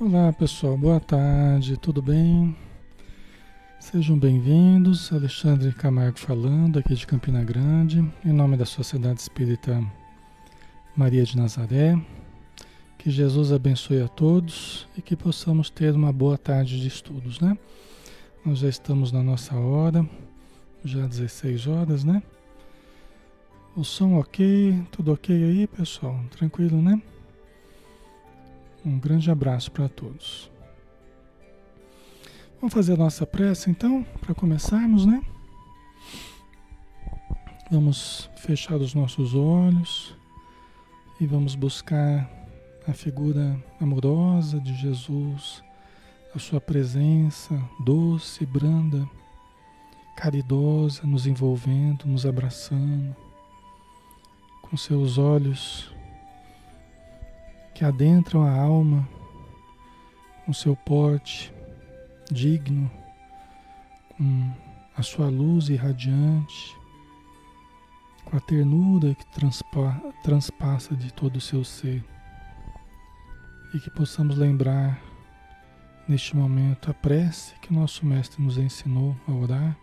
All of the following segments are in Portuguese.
Olá pessoal, boa tarde, tudo bem? Sejam bem-vindos, Alexandre Camargo falando aqui de Campina Grande, em nome da Sociedade Espírita Maria de Nazaré. Que Jesus abençoe a todos e que possamos ter uma boa tarde de estudos, né? Nós já estamos na nossa hora, já 16 horas, né? O som ok, tudo ok aí, pessoal? Tranquilo, né? Um grande abraço para todos. Vamos fazer a nossa prece então, para começarmos, né? Vamos fechar os nossos olhos e vamos buscar a figura amorosa de Jesus, a sua presença doce, branda, caridosa, nos envolvendo, nos abraçando, com seus olhos que adentram a alma com seu porte digno, com a sua luz irradiante, com a ternura que transpa, transpassa de todo o seu ser. E que possamos lembrar neste momento a prece que nosso Mestre nos ensinou a orar,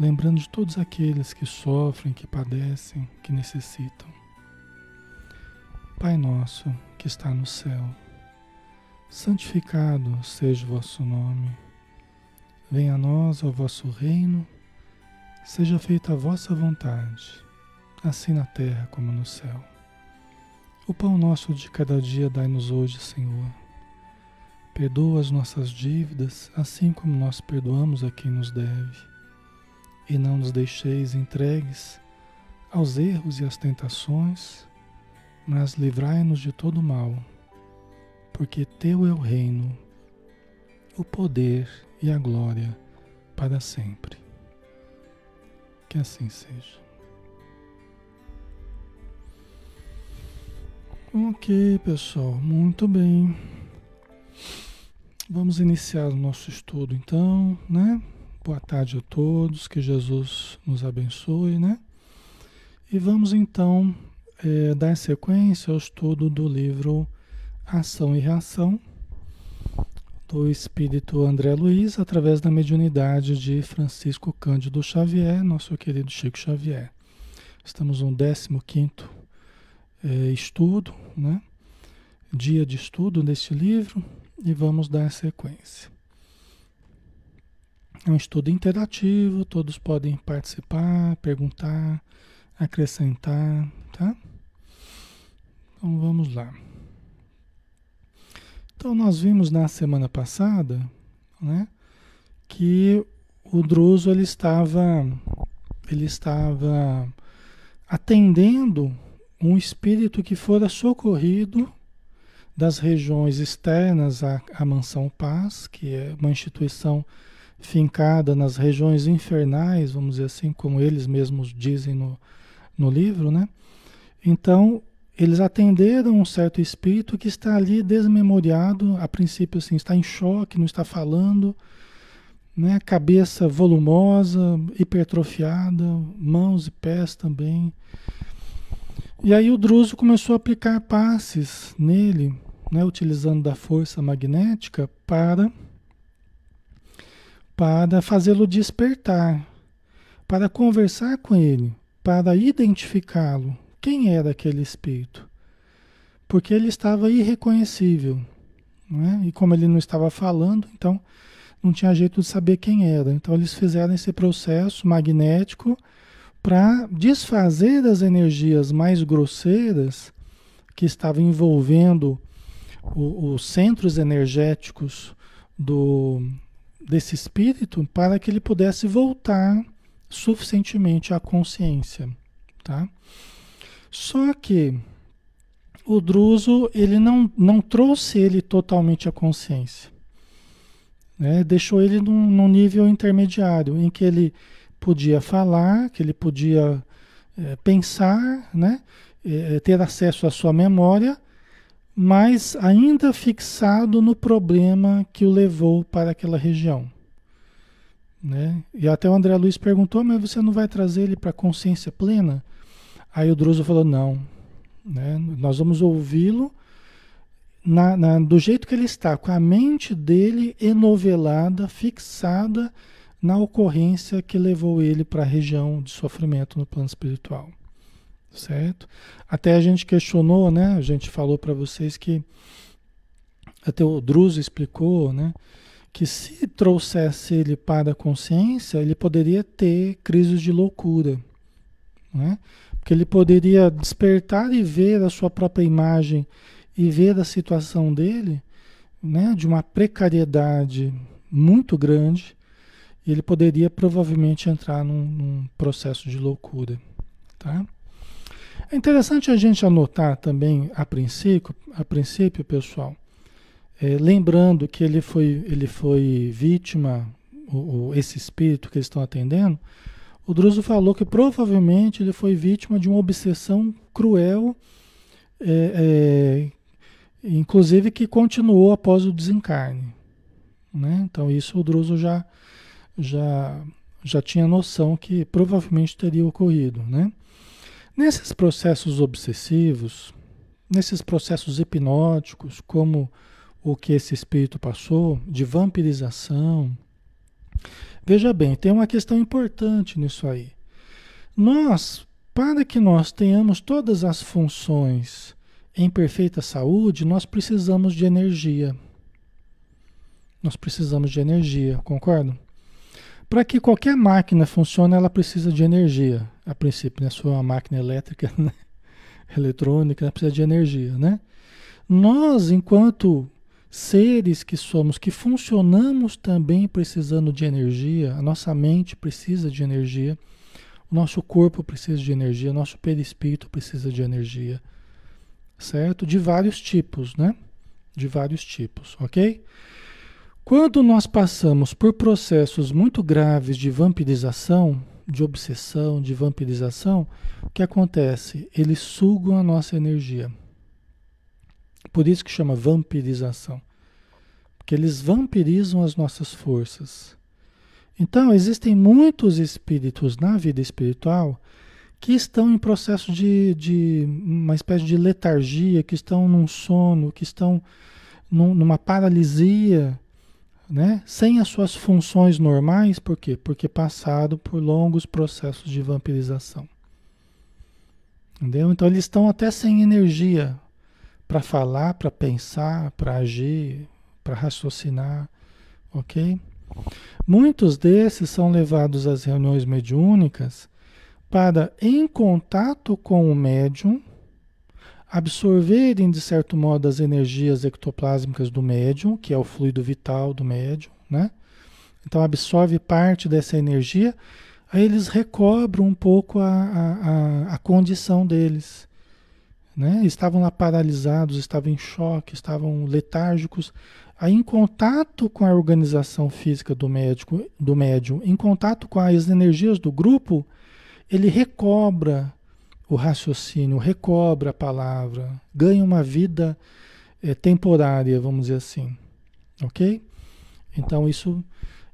lembrando de todos aqueles que sofrem, que padecem, que necessitam. Pai nosso que está no céu, santificado seja o vosso nome. Venha a nós o vosso reino, seja feita a vossa vontade, assim na terra como no céu. O pão nosso de cada dia dai-nos hoje, Senhor. Perdoa as nossas dívidas, assim como nós perdoamos a quem nos deve. E não nos deixeis entregues aos erros e às tentações, mas livrai-nos de todo mal, porque Teu é o reino, o poder e a glória para sempre. Que assim seja. Ok, pessoal, muito bem. Vamos iniciar o nosso estudo então, né? Boa tarde a todos, que Jesus nos abençoe, né? E vamos então é, dar sequência ao estudo do livro Ação e Reação, do espírito André Luiz, através da mediunidade de Francisco Cândido Xavier, nosso querido Chico Xavier. Estamos no 15 é, estudo, né? dia de estudo deste livro, e vamos dar sequência. É um estudo interativo, todos podem participar, perguntar, acrescentar, tá? Então vamos lá. Então nós vimos na semana passada, né, que o Druso ele estava ele estava atendendo um espírito que fora socorrido das regiões externas à, à Mansão Paz, que é uma instituição fincada nas regiões infernais, vamos dizer assim, como eles mesmos dizem no, no livro, né? Então, eles atenderam um certo espírito que está ali desmemoriado, a princípio assim, está em choque, não está falando, né? cabeça volumosa, hipertrofiada, mãos e pés também. E aí o Druso começou a aplicar passes nele, né? utilizando da força magnética para, para fazê-lo despertar, para conversar com ele, para identificá-lo quem era aquele espírito? Porque ele estava irreconhecível. Né? E como ele não estava falando, então não tinha jeito de saber quem era. Então eles fizeram esse processo magnético para desfazer as energias mais grosseiras que estavam envolvendo os centros energéticos do, desse espírito para que ele pudesse voltar suficientemente à consciência, tá? Só que o Druso ele não, não trouxe ele totalmente à consciência. Né? Deixou ele num, num nível intermediário, em que ele podia falar, que ele podia é, pensar, né? É, ter acesso à sua memória, mas ainda fixado no problema que o levou para aquela região. Né? E até o André Luiz perguntou, mas você não vai trazer ele para a consciência plena? Aí o Druso falou: não, né? nós vamos ouvi-lo na, na, do jeito que ele está, com a mente dele enovelada, fixada na ocorrência que levou ele para a região de sofrimento no plano espiritual. Certo? Até a gente questionou, né? A gente falou para vocês que até o Druso explicou, né? Que se trouxesse ele para a consciência, ele poderia ter crises de loucura, né? Porque ele poderia despertar e ver a sua própria imagem e ver a situação dele, né? De uma precariedade muito grande ele poderia provavelmente entrar num, num processo de loucura. Tá? É interessante a gente anotar também a princípio, a princípio pessoal, é, lembrando que ele foi, ele foi vítima, o, o, esse espírito que eles estão atendendo, o Druso falou que provavelmente ele foi vítima de uma obsessão cruel, é, é, inclusive que continuou após o desencarne. Né? Então isso o Druso já, já, já tinha noção que provavelmente teria ocorrido. Né? Nesses processos obsessivos, nesses processos hipnóticos, como o que esse espírito passou, de vampirização, veja bem, tem uma questão importante nisso aí. Nós, para que nós tenhamos todas as funções em perfeita saúde, nós precisamos de energia. Nós precisamos de energia, concordo? Para que qualquer máquina funcione, ela precisa de energia. A princípio, né? Se for uma máquina elétrica, né? eletrônica, ela precisa de energia, né? Nós, enquanto seres que somos, que funcionamos também precisando de energia, a nossa mente precisa de energia, o nosso corpo precisa de energia, o nosso perispírito precisa de energia, certo? De vários tipos, né? De vários tipos, ok? Quando nós passamos por processos muito graves de vampirização, de obsessão, de vampirização, o que acontece? Eles sugam a nossa energia. Por isso que chama vampirização. Porque eles vampirizam as nossas forças. Então, existem muitos espíritos na vida espiritual que estão em processo de, de uma espécie de letargia, que estão num sono, que estão num, numa paralisia né? sem as suas funções normais, por quê? Porque passaram por longos processos de vampirização. Entendeu? Então eles estão até sem energia para falar, para pensar, para agir, para raciocinar, ok? Muitos desses são levados às reuniões mediúnicas para, em contato com o médium, absorverem, de certo modo, as energias ectoplásmicas do médium, que é o fluido vital do médium, né? Então absorve parte dessa energia, aí eles recobram um pouco a, a, a, condição deles. Né? Estavam lá paralisados, estavam em choque, estavam letárgicos. Aí, em contato com a organização física do médico, do médium, em contato com as energias do grupo, ele recobra o raciocínio, recobra a palavra, ganha uma vida é, temporária, vamos dizer assim. Ok? Então, isso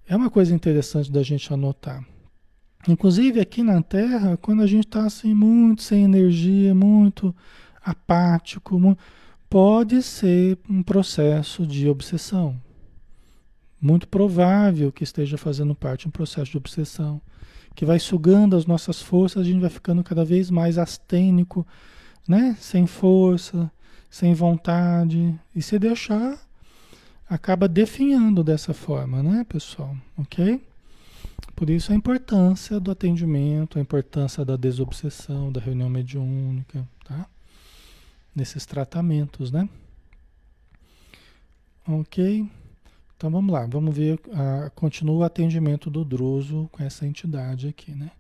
é uma coisa interessante da gente anotar. Inclusive, aqui na Terra, quando a gente está assim, muito sem energia, muito apático, pode ser um processo de obsessão. Muito provável que esteja fazendo parte de um processo de obsessão que vai sugando as nossas forças, a gente vai ficando cada vez mais astênico, né? Sem força, sem vontade. E se deixar, acaba definhando dessa forma, né, pessoal? Ok? Por isso a importância do atendimento, a importância da desobsessão, da reunião mediúnica? Nesses tratamentos, né? Ok? Então vamos lá, vamos ver, uh, continua o atendimento do Druso com essa entidade aqui, né?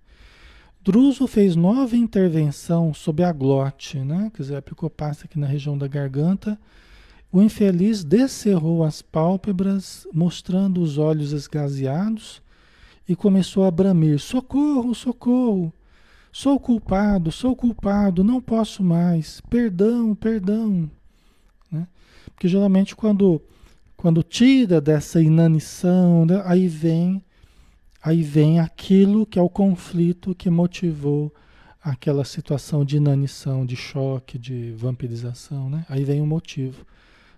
Druso fez nova intervenção sobre a glote, né? Quer dizer, aplicou pasta aqui na região da garganta. O infeliz descerrou as pálpebras, mostrando os olhos esgazeados, e começou a bramir: Socorro, socorro! Sou culpado, sou culpado, não posso mais. Perdão, perdão. Né? Porque geralmente quando quando tira dessa inanição, né, aí vem aí vem aquilo que é o conflito que motivou aquela situação de inanição, de choque, de vampirização, né? Aí vem o motivo.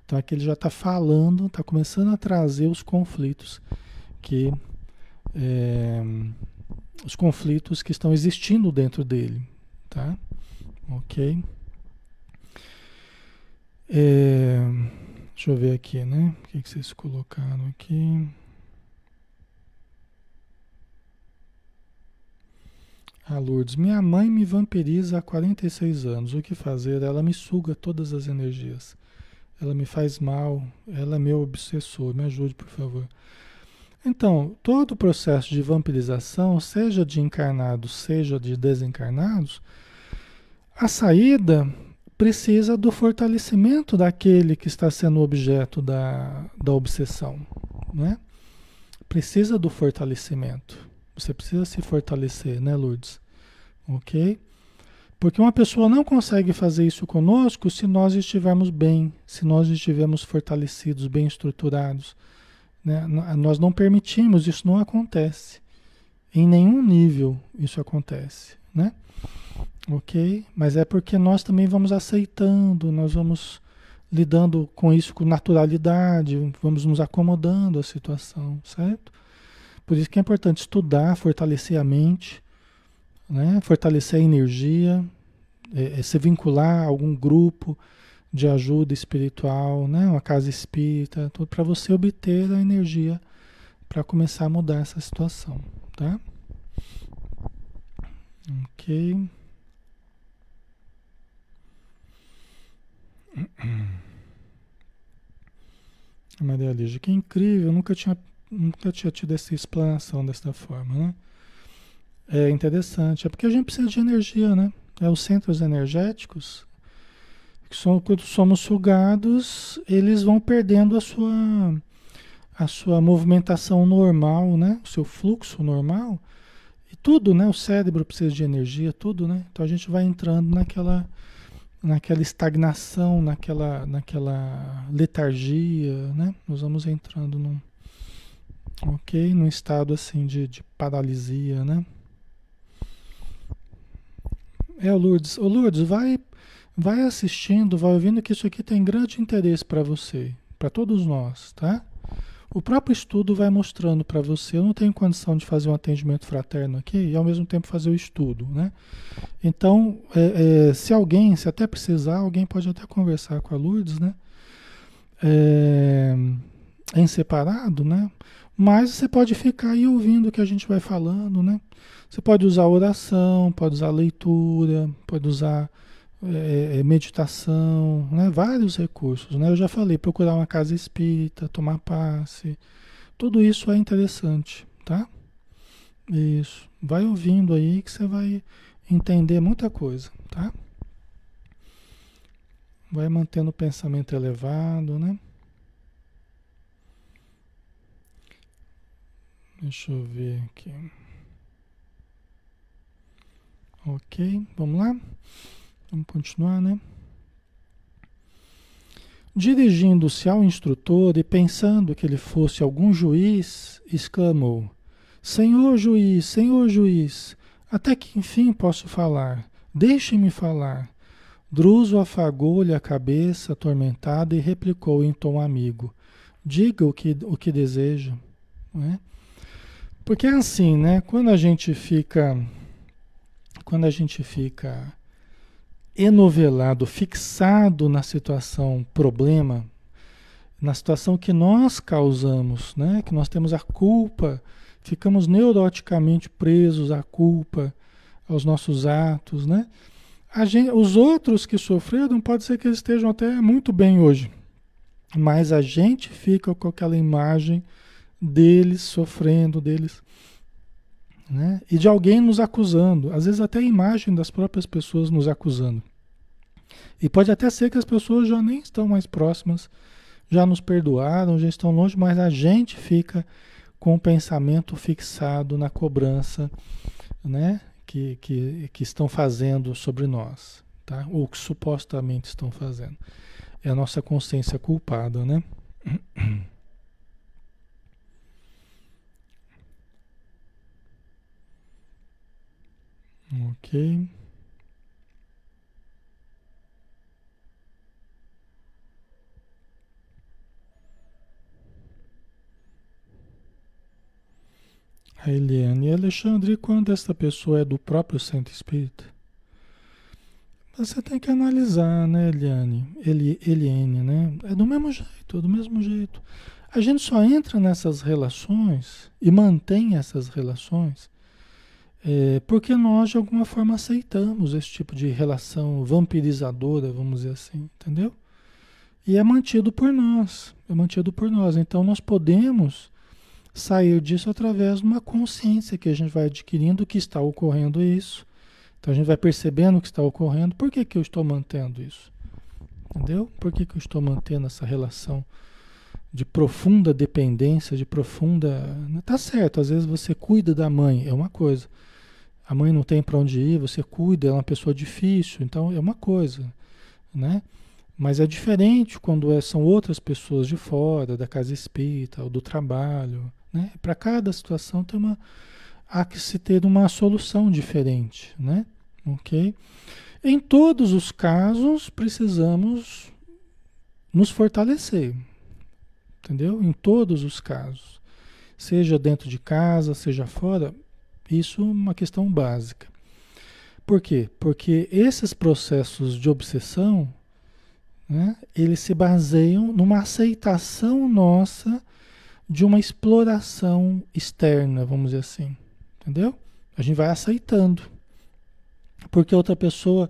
Então aqui ele já está falando, está começando a trazer os conflitos que é, os conflitos que estão existindo dentro dele, tá? Ok. É, deixa eu ver aqui, né? O que, que vocês colocaram aqui? Ah, Lourdes, minha mãe me vampiriza há 46 anos. O que fazer? Ela me suga todas as energias. Ela me faz mal. Ela é meu obsessor. Me ajude, por favor. Então, todo o processo de vampirização, seja de encarnados, seja de desencarnados, a saída precisa do fortalecimento daquele que está sendo objeto da, da obsessão. Né? Precisa do fortalecimento. Você precisa se fortalecer, né, Lourdes? Ok? Porque uma pessoa não consegue fazer isso conosco se nós estivermos bem, se nós estivermos fortalecidos, bem estruturados. Né? Nós não permitimos, isso não acontece. Em nenhum nível isso acontece. Né? Ok? Mas é porque nós também vamos aceitando, nós vamos lidando com isso com naturalidade, vamos nos acomodando à situação, certo? Por isso que é importante estudar, fortalecer a mente, né? fortalecer a energia, é, é se vincular a algum grupo de ajuda espiritual, né? uma casa espírita, tudo para você obter a energia para começar a mudar essa situação, tá? Ok. Maria Lígia, que incrível, nunca tinha, nunca tinha tido essa explanação dessa forma, né? É interessante, é porque a gente precisa de energia, né? É os centros energéticos, quando somos sugados, eles vão perdendo a sua, a sua movimentação normal, né? O seu fluxo normal. E tudo, né? O cérebro precisa de energia, tudo, né? Então a gente vai entrando naquela, naquela estagnação, naquela, naquela letargia, né? Nós vamos entrando num, ok? Num estado assim de, de paralisia, né? É, o Lourdes. O Lourdes, vai, vai assistindo, vai ouvindo que isso aqui tem grande interesse para você, para todos nós, tá? O próprio estudo vai mostrando para você. Eu não tenho condição de fazer um atendimento fraterno aqui e ao mesmo tempo fazer o estudo, né? Então, é, é, se alguém, se até precisar, alguém pode até conversar com a Lourdes, né? É, em separado, né? Mas você pode ficar aí ouvindo o que a gente vai falando, né? Você pode usar oração, pode usar leitura, pode usar é, é, meditação, né? vários recursos. Né? Eu já falei, procurar uma casa espírita, tomar passe, tudo isso é interessante, tá? Isso. Vai ouvindo aí que você vai entender muita coisa, tá? Vai mantendo o pensamento elevado, né? Deixa eu ver aqui. Ok, vamos lá? Vamos continuar, né? Dirigindo-se ao instrutor e pensando que ele fosse algum juiz, exclamou: Senhor juiz, senhor juiz, até que enfim posso falar? Deixe-me falar. Druso afagou-lhe a cabeça atormentada e replicou em tom amigo: Diga o que, o que deseja. Né? Porque é assim, né? Quando a gente fica quando a gente fica enovelado, fixado na situação problema, na situação que nós causamos, né? que nós temos a culpa, ficamos neuroticamente presos à culpa, aos nossos atos, né? Gente, os outros que sofreram, pode ser que eles estejam até muito bem hoje, mas a gente fica com aquela imagem deles sofrendo, deles né? E de alguém nos acusando, às vezes até a imagem das próprias pessoas nos acusando. E pode até ser que as pessoas já nem estão mais próximas, já nos perdoaram, já estão longe, mas a gente fica com o pensamento fixado na cobrança, né? Que, que, que estão fazendo sobre nós, tá? Ou que supostamente estão fazendo. É a nossa consciência culpada, né? Ok. A Eliane e Alexandre, quando esta pessoa é do próprio centro espírita? Você tem que analisar, né, Eliane? Eli, Eliane, né? É do mesmo jeito, é do mesmo jeito. A gente só entra nessas relações e mantém essas relações é, porque nós, de alguma forma, aceitamos esse tipo de relação vampirizadora, vamos dizer assim, entendeu? E é mantido por nós, é mantido por nós. Então, nós podemos sair disso através de uma consciência que a gente vai adquirindo que está ocorrendo isso então a gente vai percebendo o que está ocorrendo. Por que, que eu estou mantendo isso? Entendeu? Por que, que eu estou mantendo essa relação de profunda dependência, de profunda. Tá certo, às vezes você cuida da mãe, é uma coisa. A mãe não tem para onde ir, você cuida, é uma pessoa difícil, então é uma coisa, né? Mas é diferente quando é, são outras pessoas de fora, da casa espírita, ou do trabalho, né? Para cada situação tem uma, há que se ter uma solução diferente, né? Ok? Em todos os casos, precisamos nos fortalecer, entendeu? Em todos os casos, seja dentro de casa, seja fora, isso é uma questão básica. Por quê? Porque esses processos de obsessão, né, eles se baseiam numa aceitação nossa de uma exploração externa, vamos dizer assim. Entendeu? A gente vai aceitando. Porque outra pessoa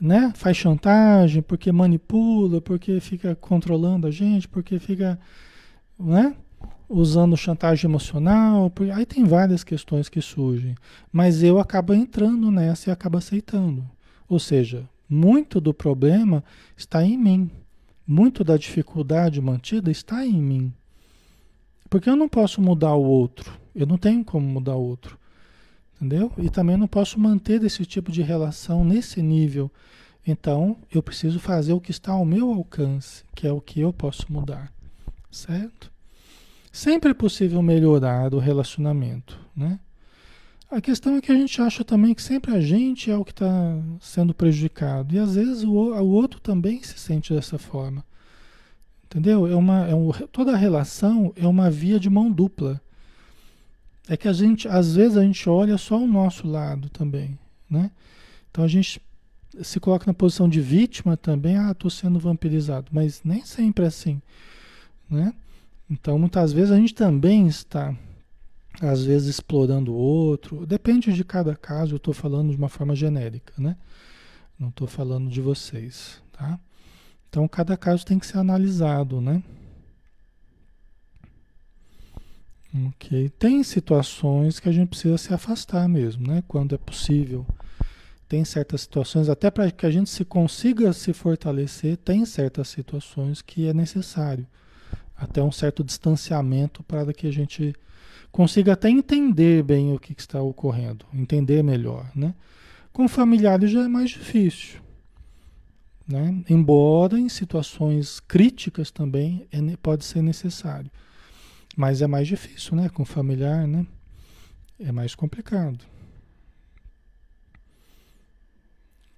né, faz chantagem, porque manipula, porque fica controlando a gente, porque fica né, usando chantagem emocional. Aí tem várias questões que surgem. Mas eu acabo entrando nessa e acabo aceitando. Ou seja, muito do problema está em mim. Muito da dificuldade mantida está em mim. Porque eu não posso mudar o outro. Eu não tenho como mudar o outro. Entendeu? E também não posso manter esse tipo de relação nesse nível. Então, eu preciso fazer o que está ao meu alcance, que é o que eu posso mudar. Certo? Sempre é possível melhorar o relacionamento, né? A questão é que a gente acha também que sempre a gente é o que está sendo prejudicado. E às vezes o, o, outro também se sente dessa forma. Entendeu? É uma, é um, toda relação é uma via de mão dupla. É que a gente, às vezes, a gente olha só o nosso lado também, né? Então a gente se coloca na posição de vítima também, ah, estou sendo vampirizado, mas nem sempre é assim, né? Então muitas vezes a gente também está, às vezes, explorando o outro, depende de cada caso, eu estou falando de uma forma genérica, né? Não estou falando de vocês, tá? Então cada caso tem que ser analisado, né? Ok. Tem situações que a gente precisa se afastar mesmo, né? Quando é possível. Tem certas situações, até para que a gente se consiga se fortalecer, tem certas situações que é necessário. Até um certo distanciamento para que a gente consiga até entender bem o que, está ocorrendo, entender melhor, né? Com familiares já é mais difícil. Né? Embora em situações críticas também é, pode ser necessário. Mas é mais difícil, né? Com familiar, né? É mais complicado.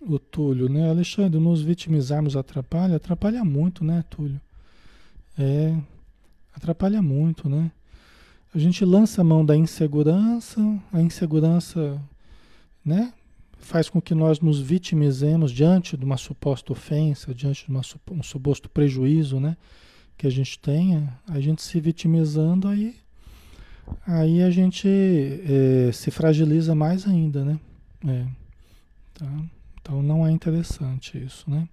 O Túlio, né? Alexandre, nos vitimizarmos atrapalha? Atrapalha muito, né, Túlio? É, atrapalha muito, né? A gente lança a mão da insegurança, a insegurança, né? Faz com que nós nos vitimizemos diante de uma suposta ofensa, diante de uma, um suposto prejuízo, né? que a gente tenha, a gente se vitimizando, aí, aí a gente é, se fragiliza mais ainda, né? É, tá? Então não é interessante isso, né?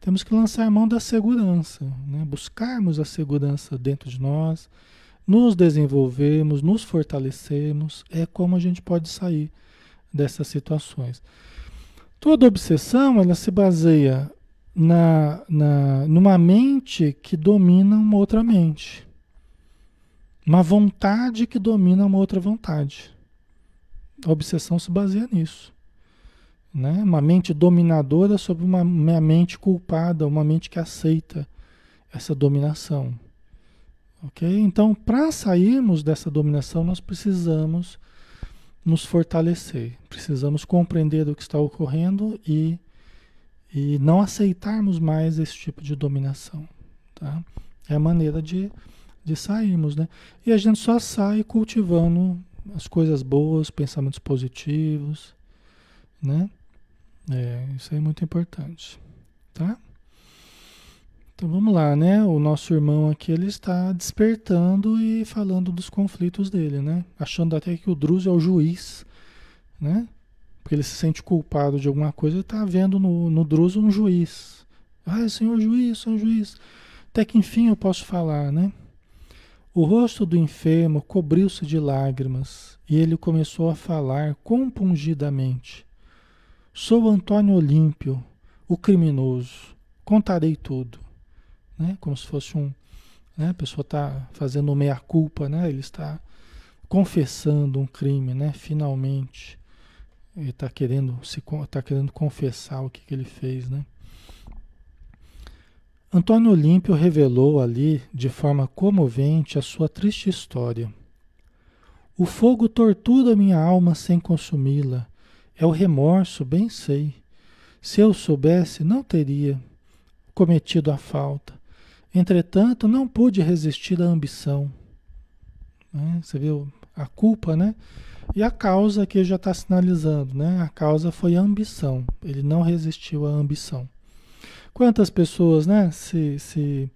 Temos que lançar a mão da segurança, né? buscarmos a segurança dentro de nós, nos desenvolvermos, nos fortalecermos, é como a gente pode sair dessas situações. Toda obsessão ela se baseia na, na, numa mente que domina uma outra mente. Uma vontade que domina uma outra vontade. A obsessão se baseia nisso. Né? Uma mente dominadora sobre uma, uma mente culpada, uma mente que aceita essa dominação. Ok? Então, para sairmos dessa dominação, nós precisamos nos fortalecer, precisamos compreender o que está ocorrendo e e não aceitarmos mais esse tipo de dominação. Tá? É a maneira de, de sairmos. Né? E a gente só sai cultivando as coisas boas, pensamentos positivos, né? É, isso é muito importante, tá? Então vamos lá, né? O nosso irmão aqui ele está despertando e falando dos conflitos dele, né? Achando até que o Druso é o juiz, né? Porque ele se sente culpado de alguma coisa e está vendo no, no Druso um juiz. Ah, senhor juiz, senhor juiz. Até que enfim eu posso falar, né? O rosto do enfermo cobriu-se de lágrimas e ele começou a falar compungidamente. Sou Antônio Olímpio, o criminoso. Contarei tudo né? Como se fosse um, né? A pessoa está fazendo meia culpa, né? Ele está confessando um crime, né? Finalmente, ele está querendo se está querendo confessar o que, que ele fez, né? Antônio Olímpio revelou ali, de forma comovente, a sua triste história. O fogo tortura minha alma sem consumi-la. É o remorso, bem sei. Se eu soubesse, não teria cometido a falta. Entretanto, não pude resistir à ambição. Né? Você viu a culpa, né? E a causa que já está sinalizando, né? A causa foi a ambição. Ele não resistiu à ambição. Quantas pessoas, né? Se, se,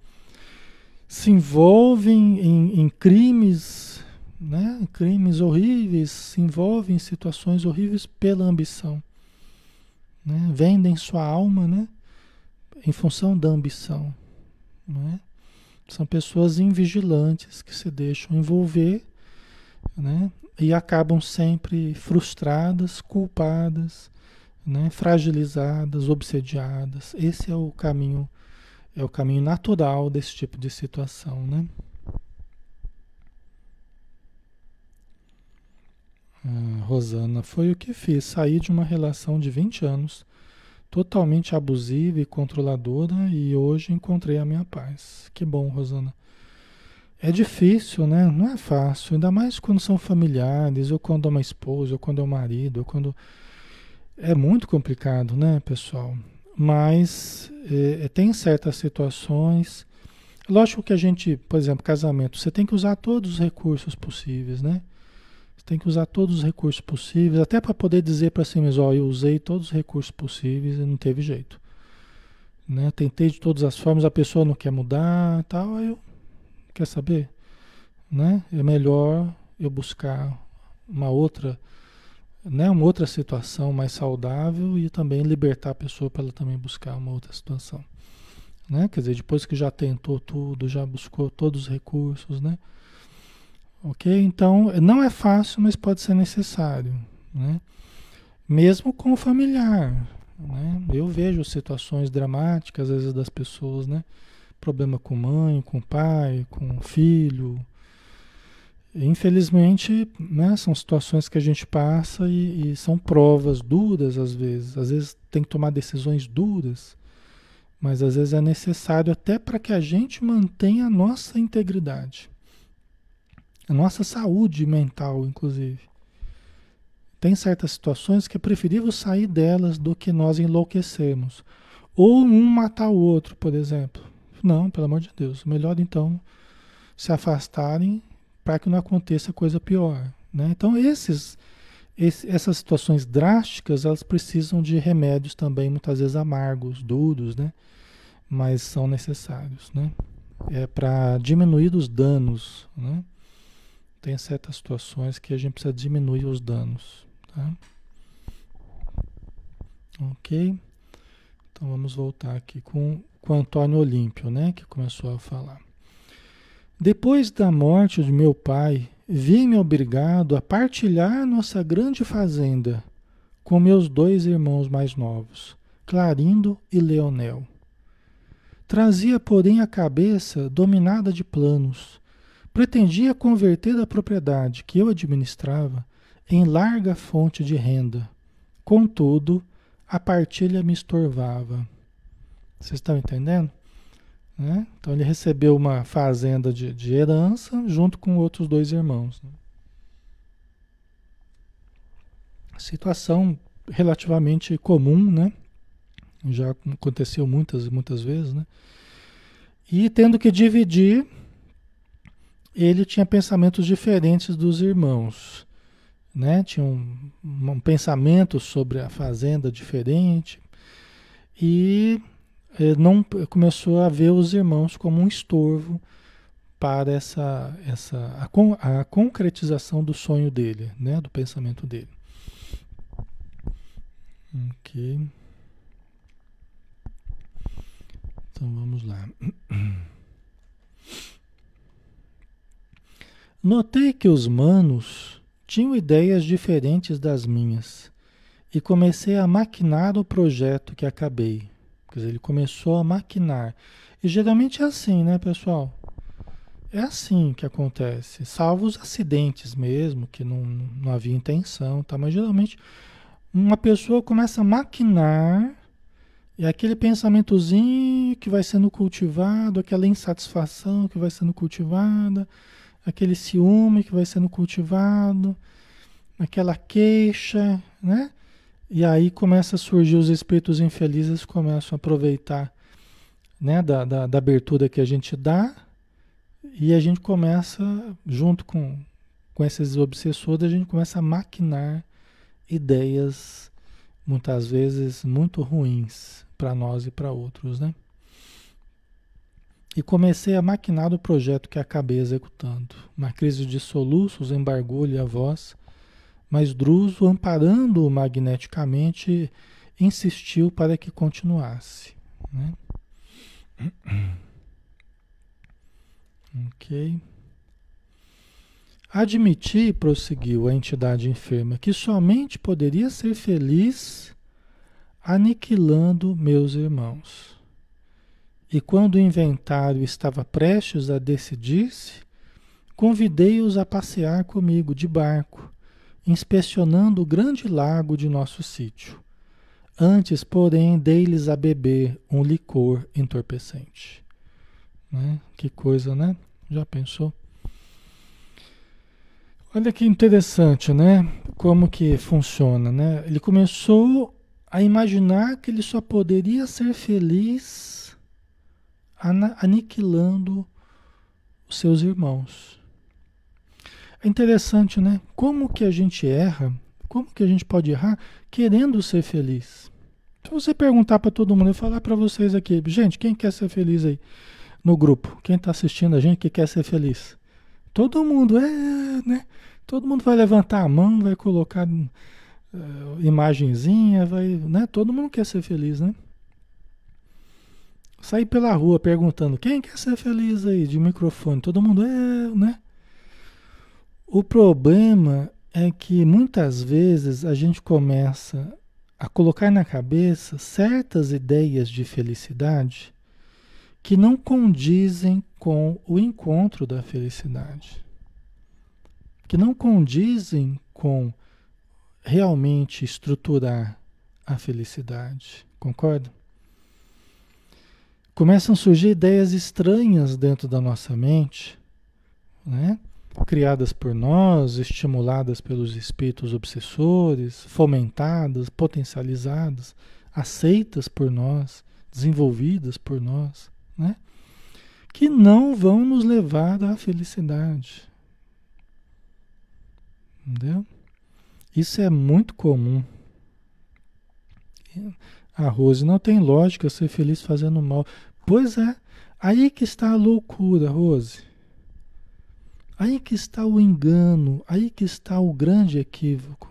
se envolvem em, em crimes, né? Crimes horríveis, se envolvem em situações horríveis pela ambição. Né? Vendem sua alma, né? Em função da ambição. Né? São pessoas invigilantes que se deixam envolver né? e acabam sempre frustradas, culpadas, né? fragilizadas, obsediadas. Esse é o caminho, é o caminho natural desse tipo de situação. Né? Ah, Rosana, foi o que fiz. Saí de uma relação de 20 anos totalmente abusiva e controladora e hoje encontrei a minha paz. Que bom, Rosana. É difícil, né? Não é fácil, ainda mais quando são familiares, ou quando é uma esposa, ou quando é um marido, ou quando. É muito complicado, né, pessoal? Mas é, é tem certas situações. Lógico que a gente, por exemplo, casamento, você tem que usar todos os recursos possíveis, né? Tem que usar todos os recursos possíveis, até para poder dizer para si mesmo, ó, eu usei todos os recursos possíveis e não teve jeito. Né? Tentei de todas as formas, a pessoa não quer mudar, tal, eu quer saber, né? É melhor eu buscar uma outra, né, uma outra situação mais saudável e também libertar a pessoa para ela também buscar uma outra situação, né? Quer dizer, depois que já tentou tudo, já buscou todos os recursos, né? Ok? Então, não é fácil, mas pode ser necessário. Né? Mesmo com o familiar. Né? Eu vejo situações dramáticas, às vezes, das pessoas, né? Problema com mãe, com pai, com filho. Infelizmente, né, são situações que a gente passa e, e são provas duras às vezes. Às vezes tem que tomar decisões duras, mas às vezes é necessário até para que a gente mantenha a nossa integridade. A nossa saúde mental, inclusive. Tem certas situações que é preferível sair delas do que nós enlouquecermos. Ou um matar o outro, por exemplo. Não, pelo amor de Deus. Melhor então se afastarem para que não aconteça coisa pior. Né? Então, esses, esse, essas situações drásticas, elas precisam de remédios também, muitas vezes amargos, duros, né? mas são necessários. Né? É para diminuir os danos. Né? Tem certas situações que a gente precisa diminuir os danos. Tá? Ok? Então vamos voltar aqui com, com Antônio Olímpio, né? Que começou a falar. Depois da morte de meu pai, vi-me obrigado a partilhar nossa grande fazenda com meus dois irmãos mais novos, Clarindo e Leonel. Trazia, porém, a cabeça dominada de planos pretendia converter a propriedade que eu administrava em larga fonte de renda. Contudo, a partilha me estorvava. Vocês estão entendendo? Né? Então ele recebeu uma fazenda de, de, herança junto com outros dois irmãos. Né? Situação relativamente comum, né? Já aconteceu muitas muitas vezes, né? E tendo que dividir ele tinha pensamentos diferentes dos irmãos. né? Tinha um, um pensamento sobre a fazenda diferente e eh, não começou a ver os irmãos como um estorvo para essa, essa a, a concretização do sonho dele, né? Do pensamento dele. Ok. Então vamos lá. Notei que os manos tinham ideias diferentes das minhas e comecei a maquinar o projeto que acabei. Quer dizer, ele começou a maquinar. E geralmente é assim, né, pessoal? É assim que acontece, salvo os acidentes mesmo, que não, não havia intenção, tá? mas geralmente uma pessoa começa a maquinar e aquele pensamentozinho que vai sendo cultivado, aquela insatisfação que vai sendo cultivada, aquele ciúme que vai sendo cultivado, aquela queixa, né? E aí começa a surgir os espíritos infelizes, começam a aproveitar né, da, da, da abertura que a gente dá e a gente começa, junto com, com esses obsessores, a gente começa a maquinar ideias, muitas vezes muito ruins para nós e para outros, né? E comecei a maquinar o projeto que acabei executando. Uma crise de soluços embargou-lhe a voz, mas Druso, amparando-o magneticamente, insistiu para que continuasse. Né? Ok. Admiti, prosseguiu a entidade enferma, que somente poderia ser feliz aniquilando meus irmãos. E quando o inventário estava prestes a decidir-se, convidei-os a passear comigo de barco, inspecionando o grande lago de nosso sítio. Antes, porém, dei-lhes a beber um licor entorpecente. Né? Que coisa, né? Já pensou? Olha que interessante, né? Como que funciona, né? Ele começou a imaginar que ele só poderia ser feliz aniquilando os seus irmãos. É interessante, né? Como que a gente erra, como que a gente pode errar querendo ser feliz? Se você perguntar para todo mundo, eu falar para vocês aqui, gente, quem quer ser feliz aí? no grupo, quem está assistindo a gente que quer ser feliz. Todo mundo é, né? Todo mundo vai levantar a mão, vai colocar uh, imagenzinha, vai, né? Todo mundo quer ser feliz, né? Sair pela rua perguntando quem quer ser feliz aí de microfone, todo mundo é, né? O problema é que muitas vezes a gente começa a colocar na cabeça certas ideias de felicidade que não condizem com o encontro da felicidade, que não condizem com realmente estruturar a felicidade. Concorda? Começam a surgir ideias estranhas dentro da nossa mente, né? criadas por nós, estimuladas pelos espíritos obsessores, fomentadas, potencializadas, aceitas por nós, desenvolvidas por nós né? que não vão nos levar à felicidade. Entendeu? Isso é muito comum. A Rose não tem lógica ser feliz fazendo mal. Pois é, aí que está a loucura, Rose. Aí que está o engano, aí que está o grande equívoco.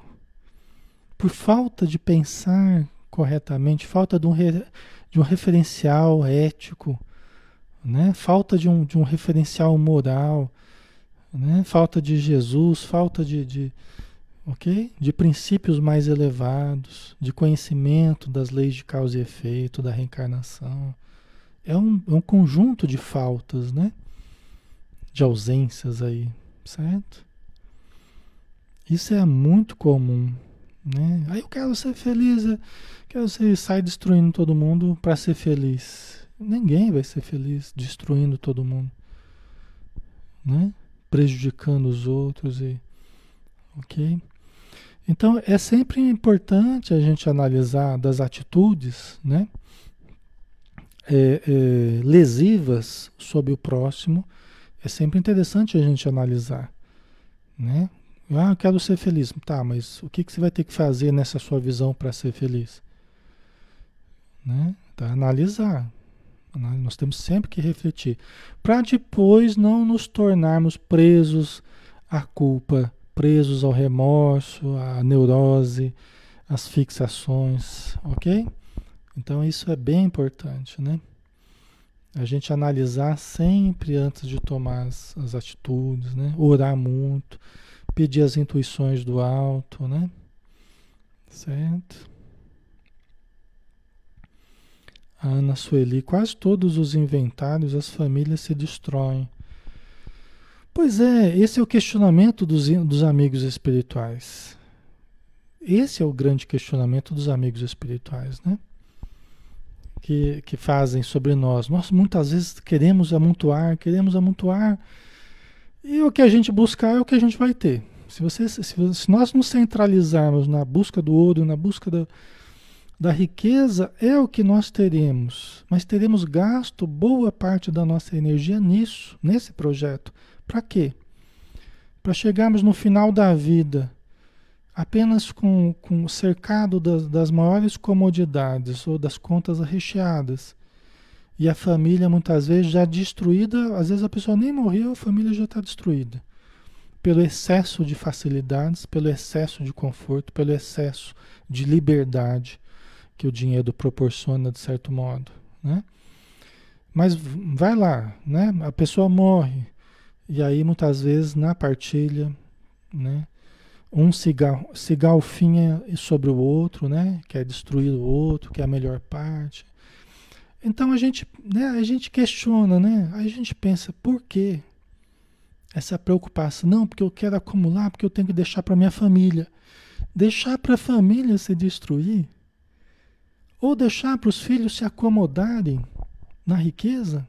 Por falta de pensar corretamente, falta de um, re, de um referencial ético, né? Falta de um, de um referencial moral, né? Falta de Jesus, falta de, de, ok? De princípios mais elevados, de conhecimento das leis de causa e efeito, da reencarnação. É um, é um conjunto de faltas, né? De ausências aí, certo? Isso é muito comum, né? Aí eu quero ser feliz, quero ser, sai destruindo todo mundo para ser feliz. Ninguém vai ser feliz destruindo todo mundo, né? Prejudicando os outros e, ok? Então é sempre importante a gente analisar das atitudes, né? É, é, lesivas sobre o próximo. É sempre interessante a gente analisar, né? Ah, eu quero ser feliz. Tá, mas o que, que você vai ter que fazer nessa sua visão para ser feliz? Né? Tá, analisar. Nós temos sempre que refletir. Para depois não nos tornarmos presos à culpa, presos ao remorso, à neurose, às fixações, ok? Então isso é bem importante, né? A gente analisar sempre antes de tomar as, as atitudes, né? Orar muito, pedir as intuições do alto, né? Certo? Ana Sueli, quase todos os inventários, as famílias se destroem. Pois é, esse é o questionamento dos, dos amigos espirituais. Esse é o grande questionamento dos amigos espirituais, né? Que, que fazem sobre nós. Nós muitas vezes queremos amontoar, queremos amontoar, e o que a gente buscar é o que a gente vai ter. Se, você, se, se nós nos centralizarmos na busca do ouro, na busca da, da riqueza é o que nós teremos, mas teremos gasto boa parte da nossa energia nisso, nesse projeto. Para quê? Para chegarmos no final da vida apenas com, com cercado das, das maiores comodidades ou das contas recheadas. E a família muitas vezes já destruída, às vezes a pessoa nem morreu, a família já está destruída. Pelo excesso de facilidades, pelo excesso de conforto, pelo excesso de liberdade que o dinheiro proporciona de certo modo, né? Mas vai lá, né? A pessoa morre e aí muitas vezes na partilha, né? Um se, gal, se galfinha sobre o outro, né? Quer destruir o outro, quer a melhor parte. Então a gente, né? A gente questiona, né? A gente pensa, por quê? Essa preocupação, não, porque eu quero acumular, porque eu tenho que deixar para minha família. Deixar para a família se destruir, ou deixar para os filhos se acomodarem na riqueza,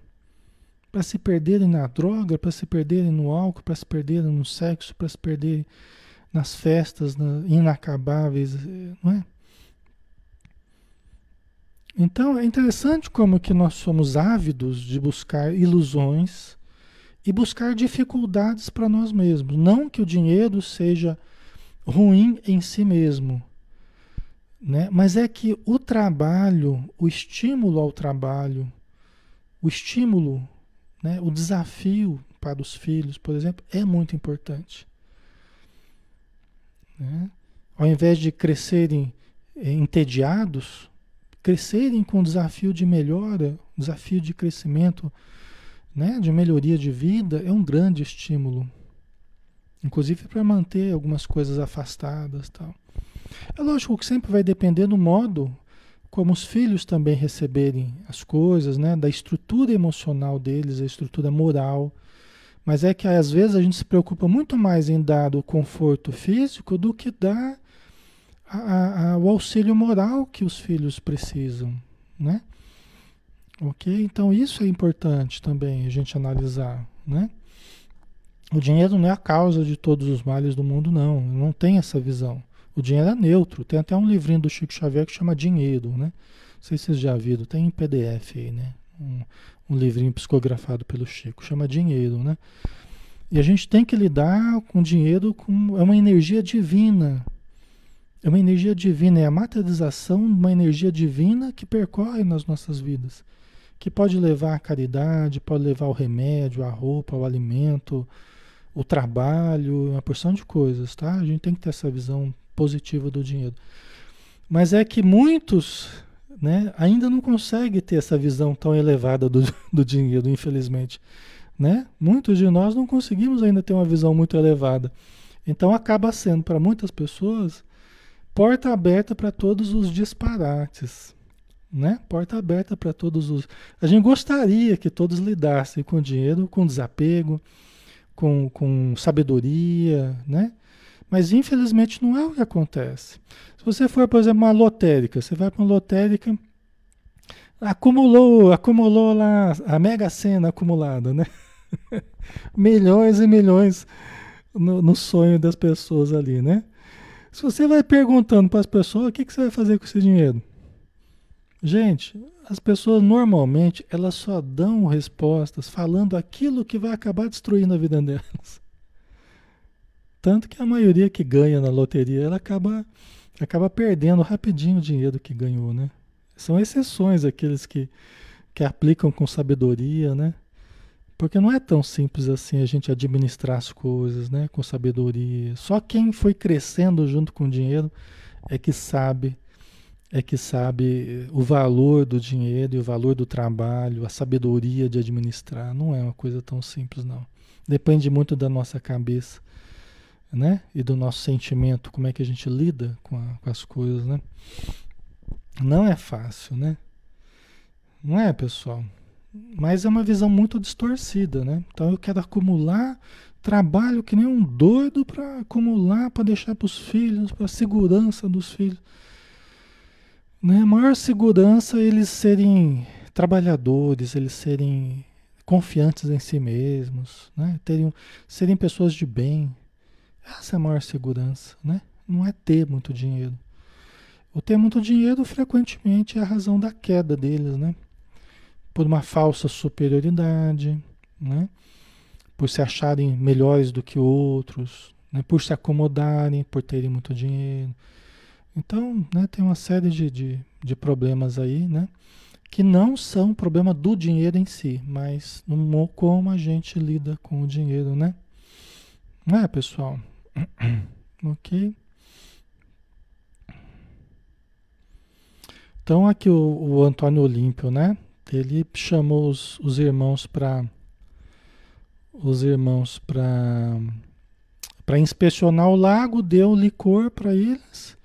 para se perderem na droga, para se perderem no álcool, para se perderem no sexo, para se perderem nas festas inacabáveis, não é? Então é interessante como que nós somos ávidos de buscar ilusões e buscar dificuldades para nós mesmos. Não que o dinheiro seja ruim em si mesmo, né? Mas é que o trabalho, o estímulo ao trabalho, o estímulo, né? o desafio para os filhos, por exemplo, é muito importante. Né? Ao invés de crescerem eh, entediados, crescerem com desafio de melhora, desafio de crescimento, né? de melhoria de vida, é um grande estímulo. Inclusive para manter algumas coisas afastadas tal. É lógico que sempre vai depender do modo como os filhos também receberem as coisas, né? Da estrutura emocional deles, a estrutura moral. Mas é que às vezes a gente se preocupa muito mais em dar o conforto físico do que dar a, a, o auxílio moral que os filhos precisam, né? Ok? Então isso é importante também a gente analisar, né? O dinheiro não é a causa de todos os males do mundo, não. Não tem essa visão. O dinheiro é neutro. Tem até um livrinho do Chico Xavier que chama Dinheiro, né? Não sei se vocês já viram, tem em PDF aí, né? Um, um livrinho psicografado pelo Chico, chama Dinheiro, né? E a gente tem que lidar com dinheiro com é uma energia divina. É uma energia divina, é a materialização de uma energia divina que percorre nas nossas vidas. Que pode levar a caridade, pode levar o remédio, a roupa, o alimento, o trabalho, uma porção de coisas, tá? A gente tem que ter essa visão positiva do dinheiro. Mas é que muitos né, ainda não conseguem ter essa visão tão elevada do, do dinheiro, infelizmente. Né? Muitos de nós não conseguimos ainda ter uma visão muito elevada. Então acaba sendo para muitas pessoas porta aberta para todos os disparates, né? Porta aberta para todos os. A gente gostaria que todos lidassem com dinheiro, com desapego, com, com sabedoria, né? Mas infelizmente não é o que acontece. Se você for, por exemplo, uma lotérica, você vai para uma lotérica, acumulou, acumulou lá a mega sena acumulada, né? milhões e milhões no, no, sonho das pessoas ali, né? Se você vai perguntando para as pessoas, o que, que você vai fazer com esse dinheiro? Gente, as pessoas normalmente elas só dão respostas falando aquilo que vai acabar destruindo a vida delas. Tanto que a maioria que ganha na loteria, ela acaba, acaba perdendo rapidinho o dinheiro que ganhou, né? São exceções aqueles que, que aplicam com sabedoria, né? Porque não é tão simples assim a gente administrar as coisas, né? Com sabedoria. Só quem foi crescendo junto com o dinheiro é que sabe é que sabe o valor do dinheiro e o valor do trabalho, a sabedoria de administrar. Não é uma coisa tão simples, não. Depende muito da nossa cabeça, né? E do nosso sentimento, como é que a gente lida com, a, com as coisas, né? Não é fácil, né? Não é, pessoal? Mas é uma visão muito distorcida, né? Então eu quero acumular trabalho que nem um doido para acumular, para deixar para os filhos, para a segurança dos filhos. Né? A maior segurança é eles serem trabalhadores, eles serem confiantes em si mesmos, né? Terem, serem pessoas de bem. Essa é a maior segurança, né? Não é ter muito dinheiro. O ter muito dinheiro frequentemente é a razão da queda deles, né? Por uma falsa superioridade, né? Por se acharem melhores do que outros, né? por se acomodarem, por terem muito dinheiro. Então, né, tem uma série de, de, de, problemas aí, né? Que não são problema do dinheiro em si, mas no, como a gente lida com o dinheiro, né? Não é, pessoal? ok? Então, aqui o, o Antônio Olímpio, né? Ele chamou os, os irmãos para os irmãos para para inspecionar o lago, deu licor para eles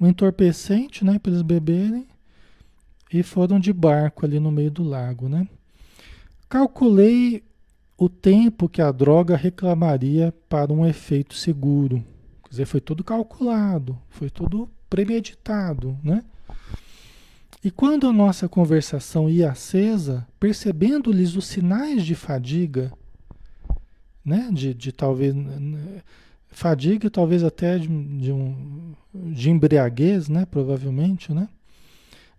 um entorpecente, né, para eles beberem, e foram de barco ali no meio do lago, né? Calculei o tempo que a droga reclamaria para um efeito seguro. Quer dizer, foi tudo calculado, foi tudo premeditado, né? E quando a nossa conversação ia acesa, percebendo-lhes os sinais de fadiga, né? De, de talvez Fadiga, talvez até de, de, um, de embriaguez, né? Provavelmente, né?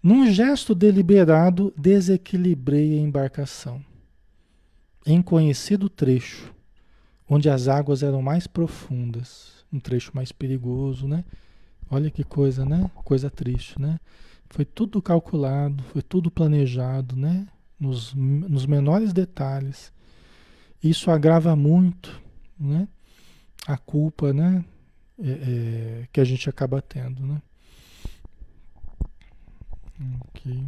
Num gesto deliberado, desequilibrei a embarcação. Em conhecido trecho, onde as águas eram mais profundas, um trecho mais perigoso, né? Olha que coisa, né? Coisa triste, né? Foi tudo calculado, foi tudo planejado, né? Nos, nos menores detalhes. Isso agrava muito, né? a culpa, né? É, é, que a gente acaba tendo, né? Ok.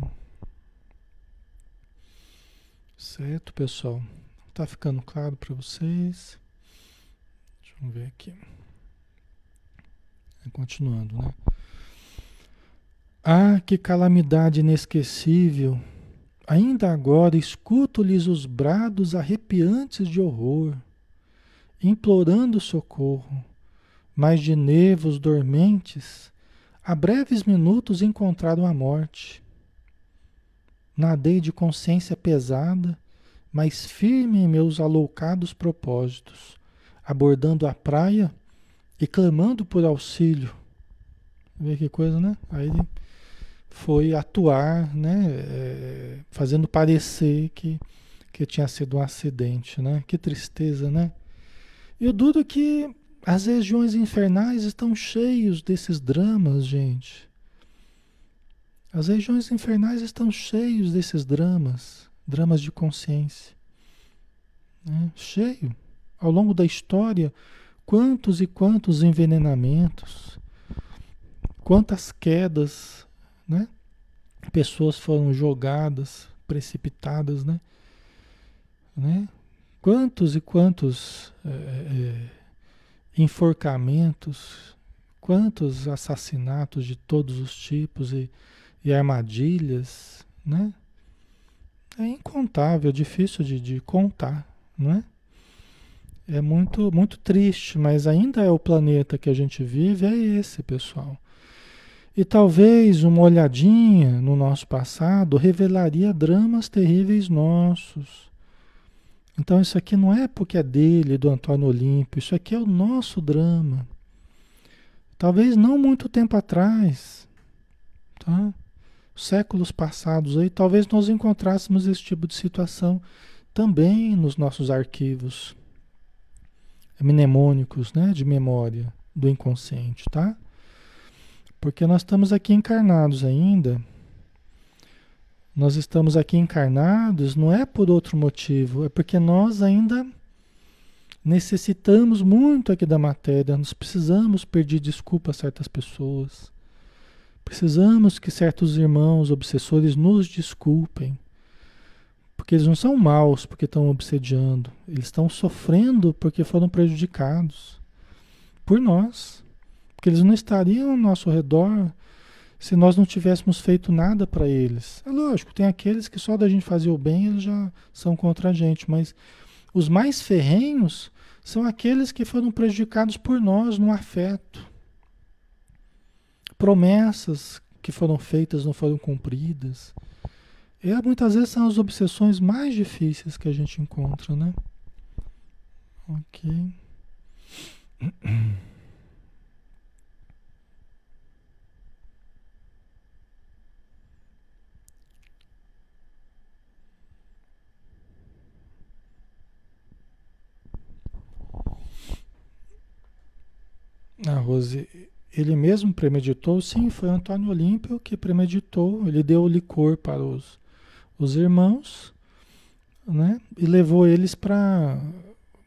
Certo, pessoal? Tá ficando claro para vocês? Deixa eu ver aqui. Continuando, né? Ah, que calamidade inesquecível! Ainda agora escuto-lhes os brados arrepiantes de horror implorando socorro, mas de nervos dormentes, a breves minutos encontraram a morte. Nadei de consciência pesada, mas firme em meus aloucados propósitos, abordando a praia e clamando por auxílio. Vê que coisa, né? Aí foi atuar, né? É, fazendo parecer que, que tinha sido um acidente, né? Que tristeza, né? Eu dudo que as regiões infernais estão cheios desses dramas, gente. As regiões infernais estão cheios desses dramas, dramas de consciência. Né? Cheio. Ao longo da história, quantos e quantos envenenamentos, quantas quedas, né? Pessoas foram jogadas, precipitadas, né? né? Quantos e quantos é, é, enforcamentos, quantos assassinatos de todos os tipos e, e armadilhas, né? É incontável, difícil de, de contar, não é? É muito, muito triste, mas ainda é o planeta que a gente vive, é esse, pessoal. E talvez uma olhadinha no nosso passado revelaria dramas terríveis nossos então isso aqui não é porque é dele, do Antônio Olímpio, isso aqui é o nosso drama. Talvez não muito tempo atrás, tá? Séculos passados aí, talvez nós encontrássemos esse tipo de situação também nos nossos arquivos. mnemônicos, né, de memória do inconsciente, tá? Porque nós estamos aqui encarnados ainda. Nós estamos aqui encarnados não é por outro motivo, é porque nós ainda necessitamos muito aqui da matéria, nós precisamos pedir desculpa a certas pessoas. Precisamos que certos irmãos obsessores nos desculpem. Porque eles não são maus porque estão obsediando, eles estão sofrendo porque foram prejudicados por nós. Porque eles não estariam ao nosso redor se nós não tivéssemos feito nada para eles. É lógico, tem aqueles que só da gente fazer o bem eles já são contra a gente, mas os mais ferrenhos são aqueles que foram prejudicados por nós no afeto. Promessas que foram feitas não foram cumpridas. E muitas vezes são as obsessões mais difíceis que a gente encontra, né? Ok. A ah, Rose, ele mesmo premeditou? Sim, foi Antônio Olímpio que premeditou. Ele deu o licor para os, os irmãos, né? E levou eles para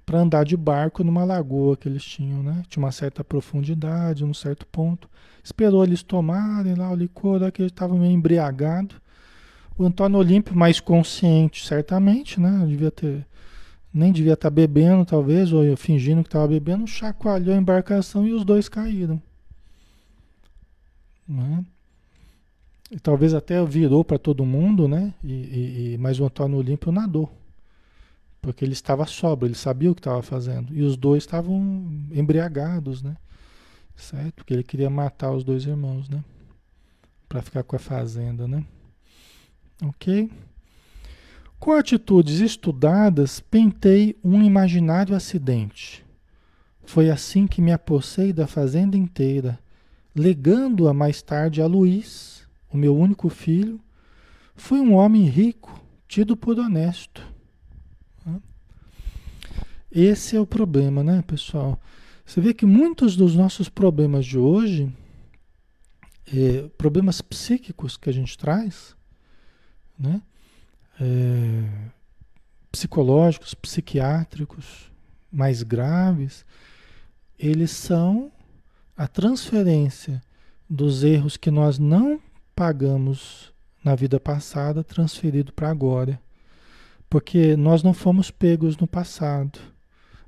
para andar de barco numa lagoa que eles tinham, né? Tinha uma certa profundidade, num certo ponto. Esperou eles tomarem lá o licor, que ele estava meio embriagado. O Antônio Olímpio, mais consciente, certamente, né? Devia ter nem devia estar tá bebendo, talvez, ou fingindo que estava bebendo, chacoalhou a embarcação e os dois caíram. Né? E talvez até virou para todo mundo, né? E, e, e, mas o Antônio Olímpio nadou. Porque ele estava sóbrio, ele sabia o que estava fazendo. E os dois estavam embriagados, né? Certo? Porque ele queria matar os dois irmãos, né? Para ficar com a fazenda, né? Ok? Com atitudes estudadas, pentei um imaginário acidente. Foi assim que me apossei da fazenda inteira, legando-a mais tarde a Luiz, o meu único filho. Fui um homem rico, tido por honesto. Esse é o problema, né, pessoal? Você vê que muitos dos nossos problemas de hoje, é, problemas psíquicos que a gente traz, né? é, psicológicos, psiquiátricos mais graves, eles são a transferência dos erros que nós não pagamos na vida passada transferido para agora. Porque nós não fomos pegos no passado,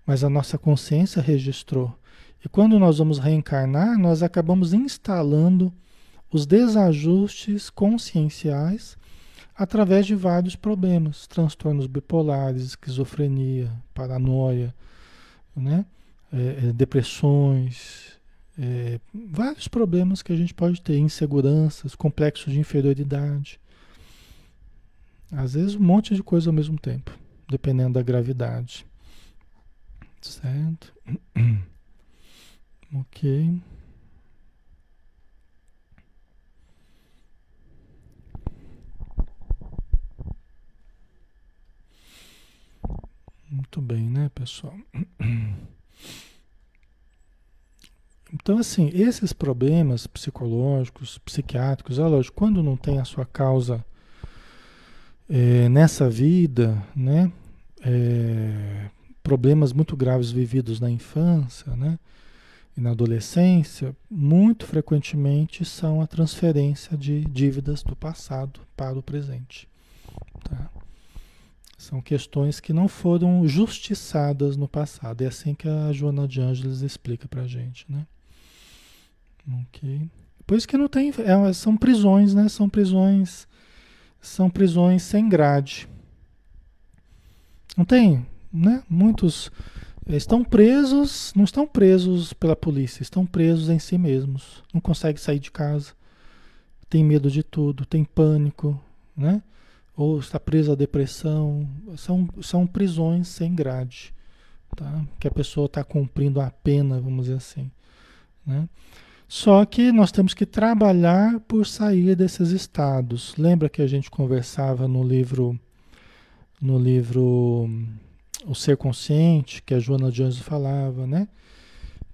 mas a nossa consciência registrou. E quando nós vamos reencarnar, nós acabamos instalando os desajustes conscienciais através de vários problemas, transtornos bipolares, esquizofrenia, paranoia, né? É, é, depressões, é, vários problemas que a gente pode ter, inseguranças, complexos de inferioridade. Às vezes um monte de coisa ao mesmo tempo, dependendo da gravidade. Certo? ok. Muito bem, né, pessoal? Então, assim, esses problemas psicológicos, psiquiátricos, é lógico, quando não tem a sua causa é, nessa vida, né? É, problemas muito graves vividos na infância, né? E na adolescência, muito frequentemente são a transferência de dívidas do passado para o presente. Tá? São questões que não foram justiçadas no passado. É assim que a Joana de Ângeles explica pra gente, né? Ok. Por isso que não tem. É, são prisões, né? São prisões. São prisões sem grade. Não tem, né? Muitos estão presos, não estão presos pela polícia, estão presos em si mesmos. Não conseguem sair de casa. Tem medo de tudo, tem pânico, né? ou está preso à depressão, são, são prisões sem grade, tá? que a pessoa está cumprindo a pena, vamos dizer assim. Né? Só que nós temos que trabalhar por sair desses estados. Lembra que a gente conversava no livro, no livro o ser consciente, que a Joana Jones falava, né?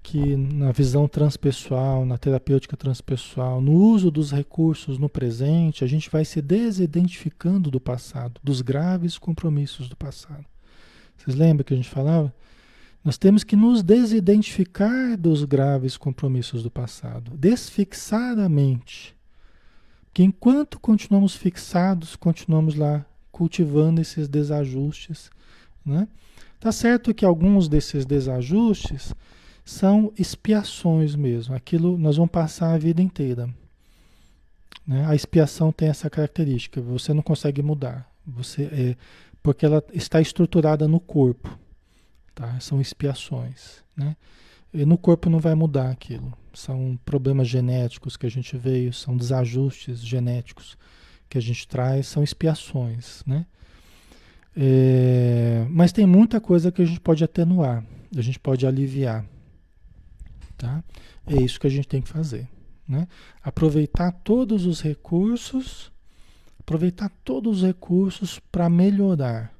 Que na visão transpessoal, na terapêutica transpessoal, no uso dos recursos no presente, a gente vai se desidentificando do passado, dos graves compromissos do passado. Vocês lembram que a gente falava? Nós temos que nos desidentificar dos graves compromissos do passado, desfixar a mente. Que enquanto continuamos fixados, continuamos lá cultivando esses desajustes, né? Tá certo que alguns desses desajustes são expiações mesmo. Aquilo nós vamos passar a vida inteira. Né? A expiação tem essa característica. Você não consegue mudar. Você é porque ela está estruturada no corpo. Tá? São expiações. Né? E no corpo não vai mudar aquilo. São problemas genéticos que a gente veio, são desajustes genéticos que a gente traz, são expiações. Né? É, mas tem muita coisa que a gente pode atenuar, a gente pode aliviar. Tá? É isso que a gente tem que fazer. Né? Aproveitar todos os recursos, aproveitar todos os recursos para melhorar.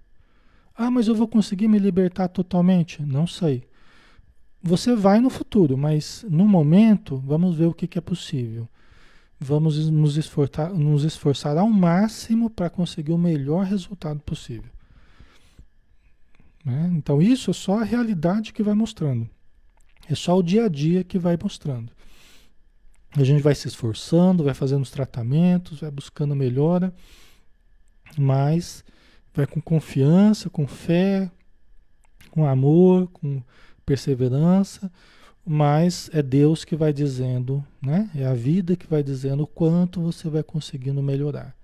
Ah, mas eu vou conseguir me libertar totalmente? Não sei. Você vai no futuro, mas no momento, vamos ver o que, que é possível. Vamos nos esforçar, nos esforçar ao máximo para conseguir o melhor resultado possível. Né? Então, isso é só a realidade que vai mostrando. É só o dia a dia que vai mostrando. A gente vai se esforçando, vai fazendo os tratamentos, vai buscando melhora, mas vai com confiança, com fé, com amor, com perseverança, mas é Deus que vai dizendo, né? É a vida que vai dizendo o quanto você vai conseguindo melhorar.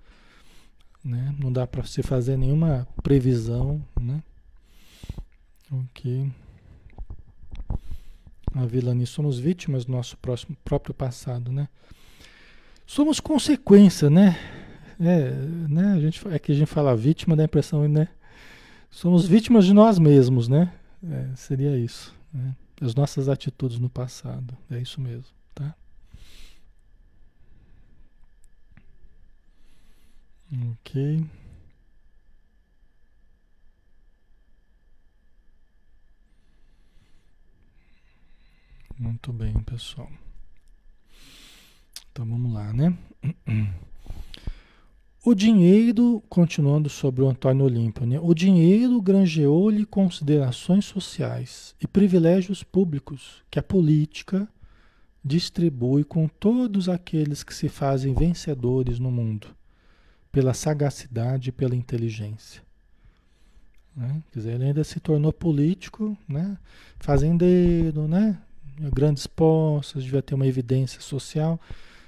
Né? Não dá para se fazer nenhuma previsão, né? Ok. A Vilani, somos vítimas do nosso próximo, próprio passado, né? Somos consequência, né? É, né? A gente, é que a gente fala vítima, dá a impressão, né? Somos vítimas de nós mesmos, né? É, seria isso, né? As nossas atitudes no passado, é isso mesmo, tá? Ok. Muito bem, pessoal. Então vamos lá, né? O dinheiro, continuando sobre o Antônio Olímpio, né? o dinheiro granjeou-lhe considerações sociais e privilégios públicos que a política distribui com todos aqueles que se fazem vencedores no mundo, pela sagacidade e pela inteligência. Né? Quer dizer, ele ainda se tornou político, né? fazendeiro, né? grandes posses, devia ter uma evidência social,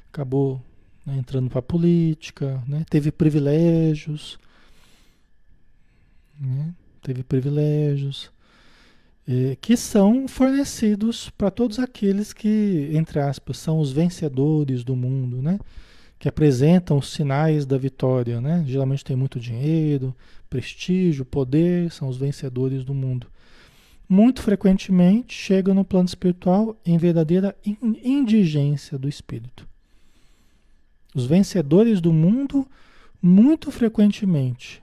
acabou né, entrando para a política, né, teve privilégios, né, teve privilégios eh, que são fornecidos para todos aqueles que, entre aspas, são os vencedores do mundo, né, que apresentam os sinais da vitória, né, geralmente tem muito dinheiro, prestígio, poder, são os vencedores do mundo muito frequentemente chegam no plano espiritual em verdadeira indigência do espírito. Os vencedores do mundo, muito frequentemente,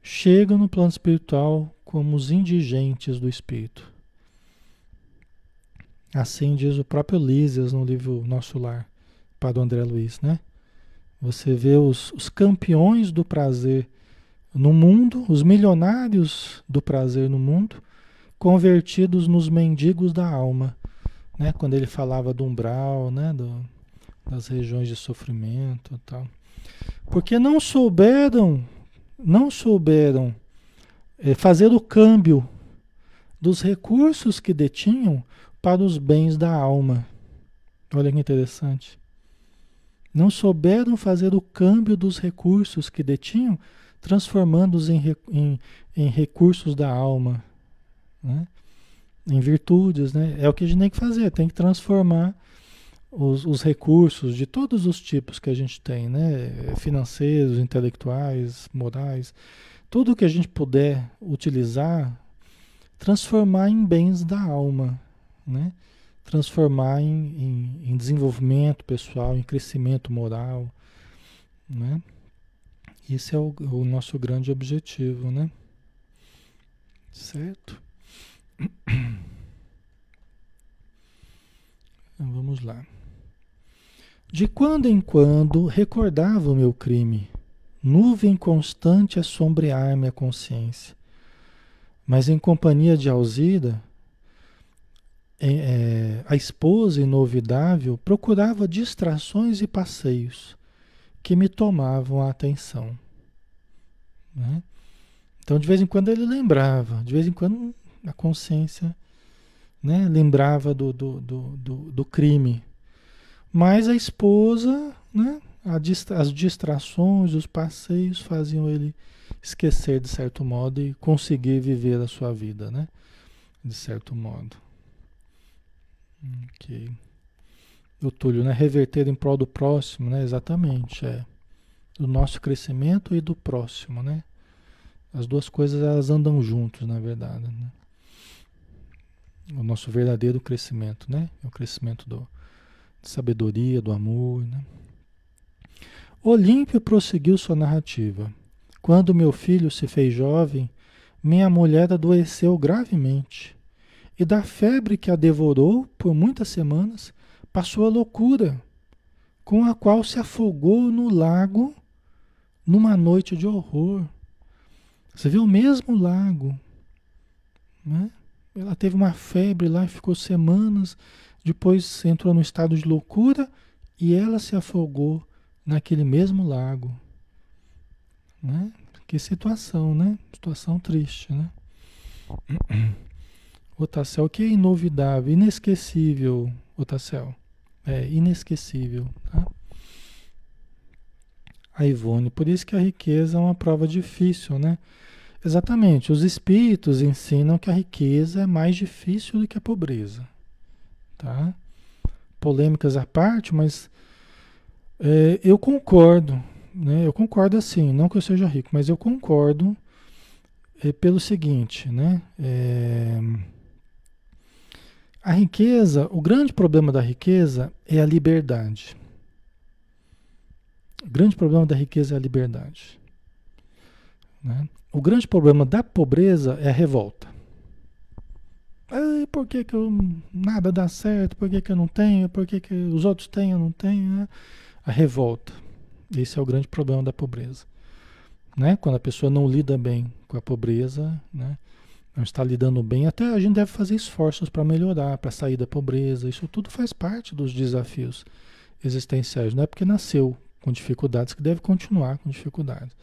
chegam no plano espiritual como os indigentes do espírito. Assim diz o próprio Lísias no livro Nosso Lar, o André Luiz, né? Você vê os, os campeões do prazer no mundo, os milionários do prazer no mundo, convertidos nos mendigos da alma, né? Quando ele falava do umbral, né? Do, das regiões de sofrimento, tal, porque não souberam, não souberam é, fazer o câmbio dos recursos que detinham para os bens da alma. Olha que interessante. Não souberam fazer o câmbio dos recursos que detinham, transformando-os em, em, em recursos da alma né? em virtudes, né? É o que a gente tem que fazer, tem que transformar os, os, recursos de todos os tipos que a gente tem, né? Financeiros, intelectuais, morais, tudo que a gente puder utilizar, transformar em bens da alma, né? Transformar em, em, em desenvolvimento pessoal, em crescimento moral, né? Esse é o, o nosso grande objetivo, né? Certo? Então, vamos lá. De quando em quando recordava o meu crime, nuvem constante a sombrear-me a consciência. Mas em companhia de Alzira, é, a esposa inovidável procurava distrações e passeios que me tomavam a atenção. Né? Então, de vez em quando ele lembrava, de vez em quando a consciência né, lembrava do, do, do, do crime. Mas a esposa, né, as distrações, os passeios faziam ele esquecer de certo modo e conseguir viver a sua vida, né? De certo modo. Ok. O Túlio, né? Reverter em prol do próximo, né? Exatamente, é. Do nosso crescimento e do próximo, né? As duas coisas elas andam juntos, na verdade, né? O nosso verdadeiro crescimento, né? É o crescimento do, sabedoria, do amor, né? Olímpio prosseguiu sua narrativa. Quando meu filho se fez jovem, minha mulher adoeceu gravemente. E da febre que a devorou por muitas semanas, passou a loucura, com a qual se afogou no lago numa noite de horror. Você vê o mesmo lago. Né? Ela teve uma febre lá e ficou semanas, depois entrou no estado de loucura e ela se afogou naquele mesmo lago. Né? Que situação, né? Situação triste, né? Otacel, que é inovidável, inesquecível, Otacel. É inesquecível, tá? A Ivone, por isso que a riqueza é uma prova difícil, né? Exatamente, os espíritos ensinam que a riqueza é mais difícil do que a pobreza, tá? Polêmicas à parte, mas é, eu concordo, né? Eu concordo assim, não que eu seja rico, mas eu concordo é, pelo seguinte, né? É, a riqueza, o grande problema da riqueza é a liberdade. O grande problema da riqueza é a liberdade. Né? O grande problema da pobreza é a revolta. Ai, por que, que eu, nada dá certo? Por que, que eu não tenho? Por que, que os outros têm eu não tenho? Né? A revolta. Esse é o grande problema da pobreza. Né? Quando a pessoa não lida bem com a pobreza, né? não está lidando bem, até a gente deve fazer esforços para melhorar, para sair da pobreza. Isso tudo faz parte dos desafios existenciais. Não é porque nasceu com dificuldades que deve continuar com dificuldades.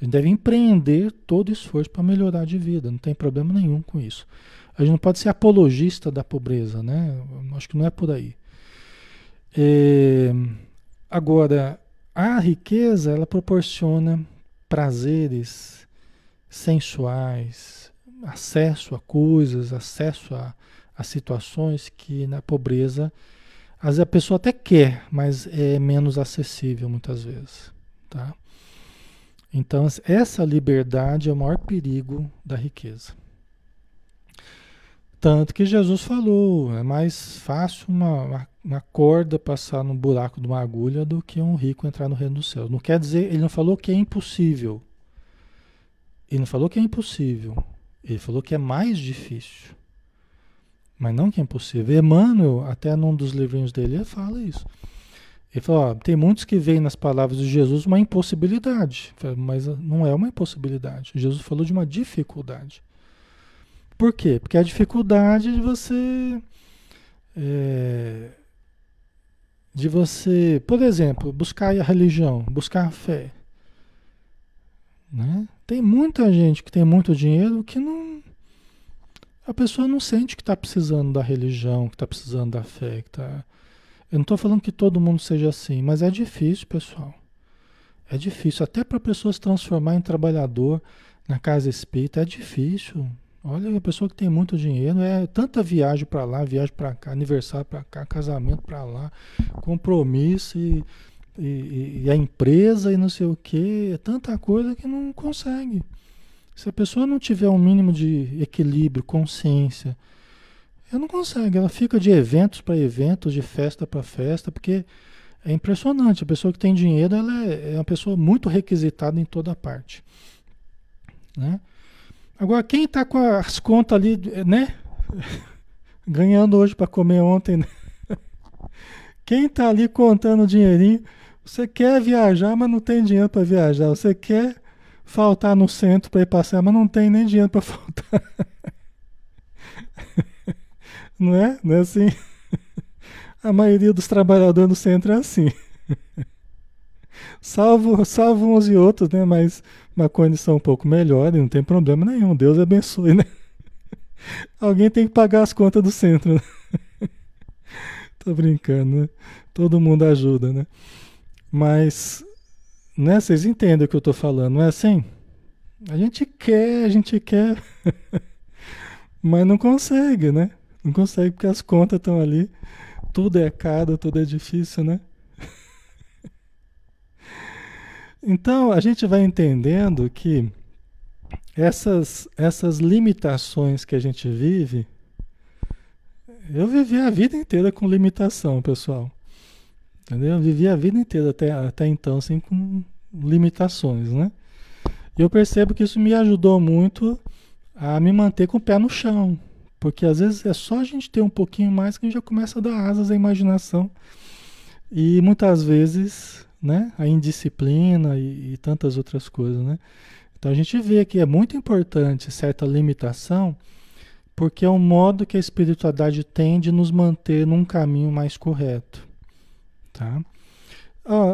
A gente deve empreender todo esforço para melhorar de vida, não tem problema nenhum com isso. A gente não pode ser apologista da pobreza, né? Acho que não é por aí. É, agora, a riqueza, ela proporciona prazeres sensuais, acesso a coisas, acesso a, a situações que na pobreza às vezes a pessoa até quer, mas é menos acessível muitas vezes, tá? Então essa liberdade é o maior perigo da riqueza. Tanto que Jesus falou, é mais fácil uma, uma, corda passar no buraco de uma agulha do que um rico entrar no reino dos céus. Não quer dizer, ele não falou que é impossível. Ele não falou que é impossível. Ele falou que é mais difícil. Mas não que é impossível. Emmanuel, até num dos livrinhos dele, ele fala isso. Ele falou, ó, tem muitos que veem nas palavras de Jesus uma impossibilidade. Mas não é uma impossibilidade. Jesus falou de uma dificuldade. Por quê? Porque a dificuldade de você. É, de você, por exemplo, buscar a religião, buscar a fé. Né? Tem muita gente que tem muito dinheiro que não. A pessoa não sente que está precisando da religião, que está precisando da fé. Que tá... Eu não estou falando que todo mundo seja assim, mas é difícil, pessoal. É difícil. Até para a pessoa se transformar em trabalhador na casa espírita, é difícil. Olha, a pessoa que tem muito dinheiro, é tanta viagem para lá, viagem para cá, aniversário para cá, casamento para lá, compromisso e, e, e, a empresa e não sei o que, é tanta coisa que não consegue. Se a pessoa não tiver um mínimo de equilíbrio, consciência, ela não consegue, ela fica de eventos para eventos, de festa para festa, porque é impressionante. A pessoa que tem dinheiro, ela é, é uma pessoa muito requisitada em toda parte, né? Agora, quem está com as contas ali, né? Ganhando hoje para comer ontem, né? Quem está ali contando dinheirinho, você quer viajar, mas não tem dinheiro para viajar. Você quer faltar no centro para ir passear, mas não tem nem dinheiro para faltar. Não é? Não é assim? A maioria dos trabalhadores no centro é assim. Salvo, salvo uns e outros, né? Mas uma condição um pouco melhor e não tem problema nenhum. Deus abençoe, né? Alguém tem que pagar as contas do centro. Né? Tô brincando, né? Todo mundo ajuda, né? Mas, né? Vocês entendem o que eu tô falando, não é assim? A gente quer, a gente quer, mas não consegue, né? Não consegue porque as contas estão ali, tudo é caro, tudo é difícil, né? Então a gente vai entendendo que essas, essas limitações que a gente vive, eu vivi a vida inteira com limitação, pessoal. Entendeu? Eu vivi a vida inteira até, até então, assim, com limitações, né? E eu percebo que isso me ajudou muito a me manter com o pé no chão. Porque às vezes é só a gente ter um pouquinho mais que a gente já começa a dar asas à imaginação. E muitas vezes né? A indisciplina e, e tantas outras coisas, né? Então a gente vê que é muito importante certa limitação, porque é um modo que a espiritualidade tem de nos manter num caminho mais correto, tá?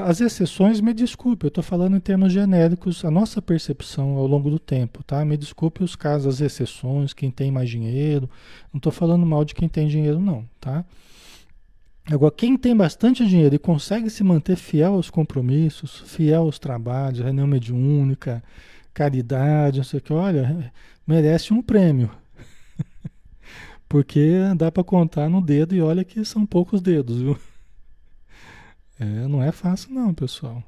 as exceções, me desculpe, eu estou falando em termos genéricos, a nossa percepção ao longo do tempo, tá? Me desculpe os casos, as exceções, quem tem mais dinheiro, não estou falando mal de quem tem dinheiro não, tá? Agora, quem tem bastante dinheiro e consegue se manter fiel aos compromissos, fiel aos trabalhos, reunião mediúnica, caridade, não sei o que, olha, merece um prêmio. Porque dá para contar no dedo e olha que são poucos dedos, viu? É, não é fácil não, pessoal.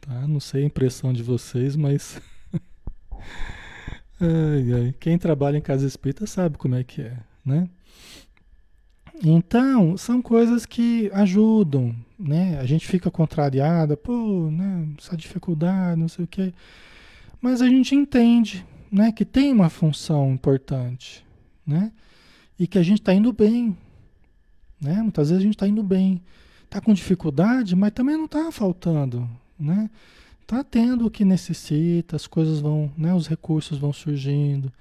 Tá? Não sei a impressão de vocês, mas ai, ai. quem trabalha em casa espírita sabe como é que é, né? Então, são coisas que ajudam, né? A gente fica contrariada, pô, né? Essa dificuldade, não sei o quê. Mas a gente entende, né? Que tem uma função importante, né? E que a gente está indo bem, né? Muitas vezes a gente está indo bem. Está com dificuldade, mas também não está faltando, né? Está tendo o que necessita, as coisas vão, né? Os recursos vão surgindo.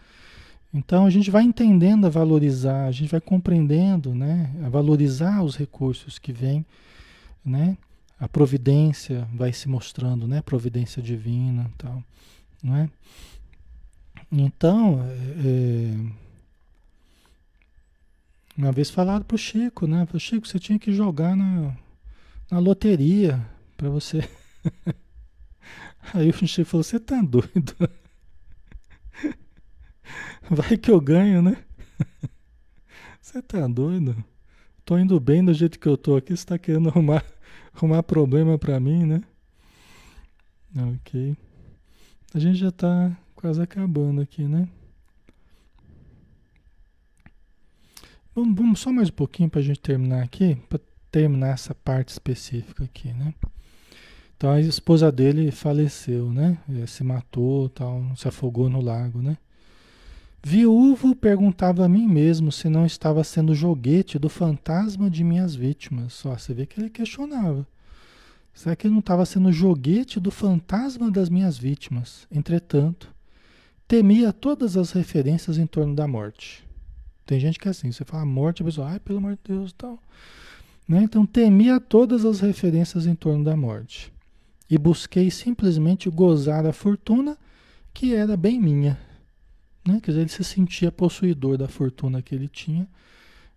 Então a gente vai entendendo a valorizar, a gente vai compreendendo, né, a valorizar os recursos que vêm, né? A providência vai se mostrando, né, providência divina, tal, não é? Então, é, uma vez falado para o Chico, né? Pro Chico, você tinha que jogar na, na loteria para você. Aí o Chico falou: Você tá doido? Vai que eu ganho, né? Você tá doido? Tô indo bem do jeito que eu tô aqui, você tá querendo arrumar, arrumar problema para mim, né? Ok. A gente já tá quase acabando aqui, né? Vamos, vamos só mais um pouquinho para a gente terminar aqui, para terminar essa parte específica aqui, né? Então a esposa dele faleceu, né? Se matou, tal, se afogou no lago, né? Viúvo perguntava a mim mesmo se não estava sendo joguete do fantasma de minhas vítimas. Só você vê que ele questionava. Será que ele não estava sendo joguete do fantasma das minhas vítimas? Entretanto, temia todas as referências em torno da morte. Tem gente que é assim, você fala morte, a pessoa, ai, pelo amor de Deus, tal. Né? Então, temia todas as referências em torno da morte. E busquei simplesmente gozar a fortuna que era bem minha. Né? Quer dizer, ele se sentia possuidor da fortuna que ele tinha,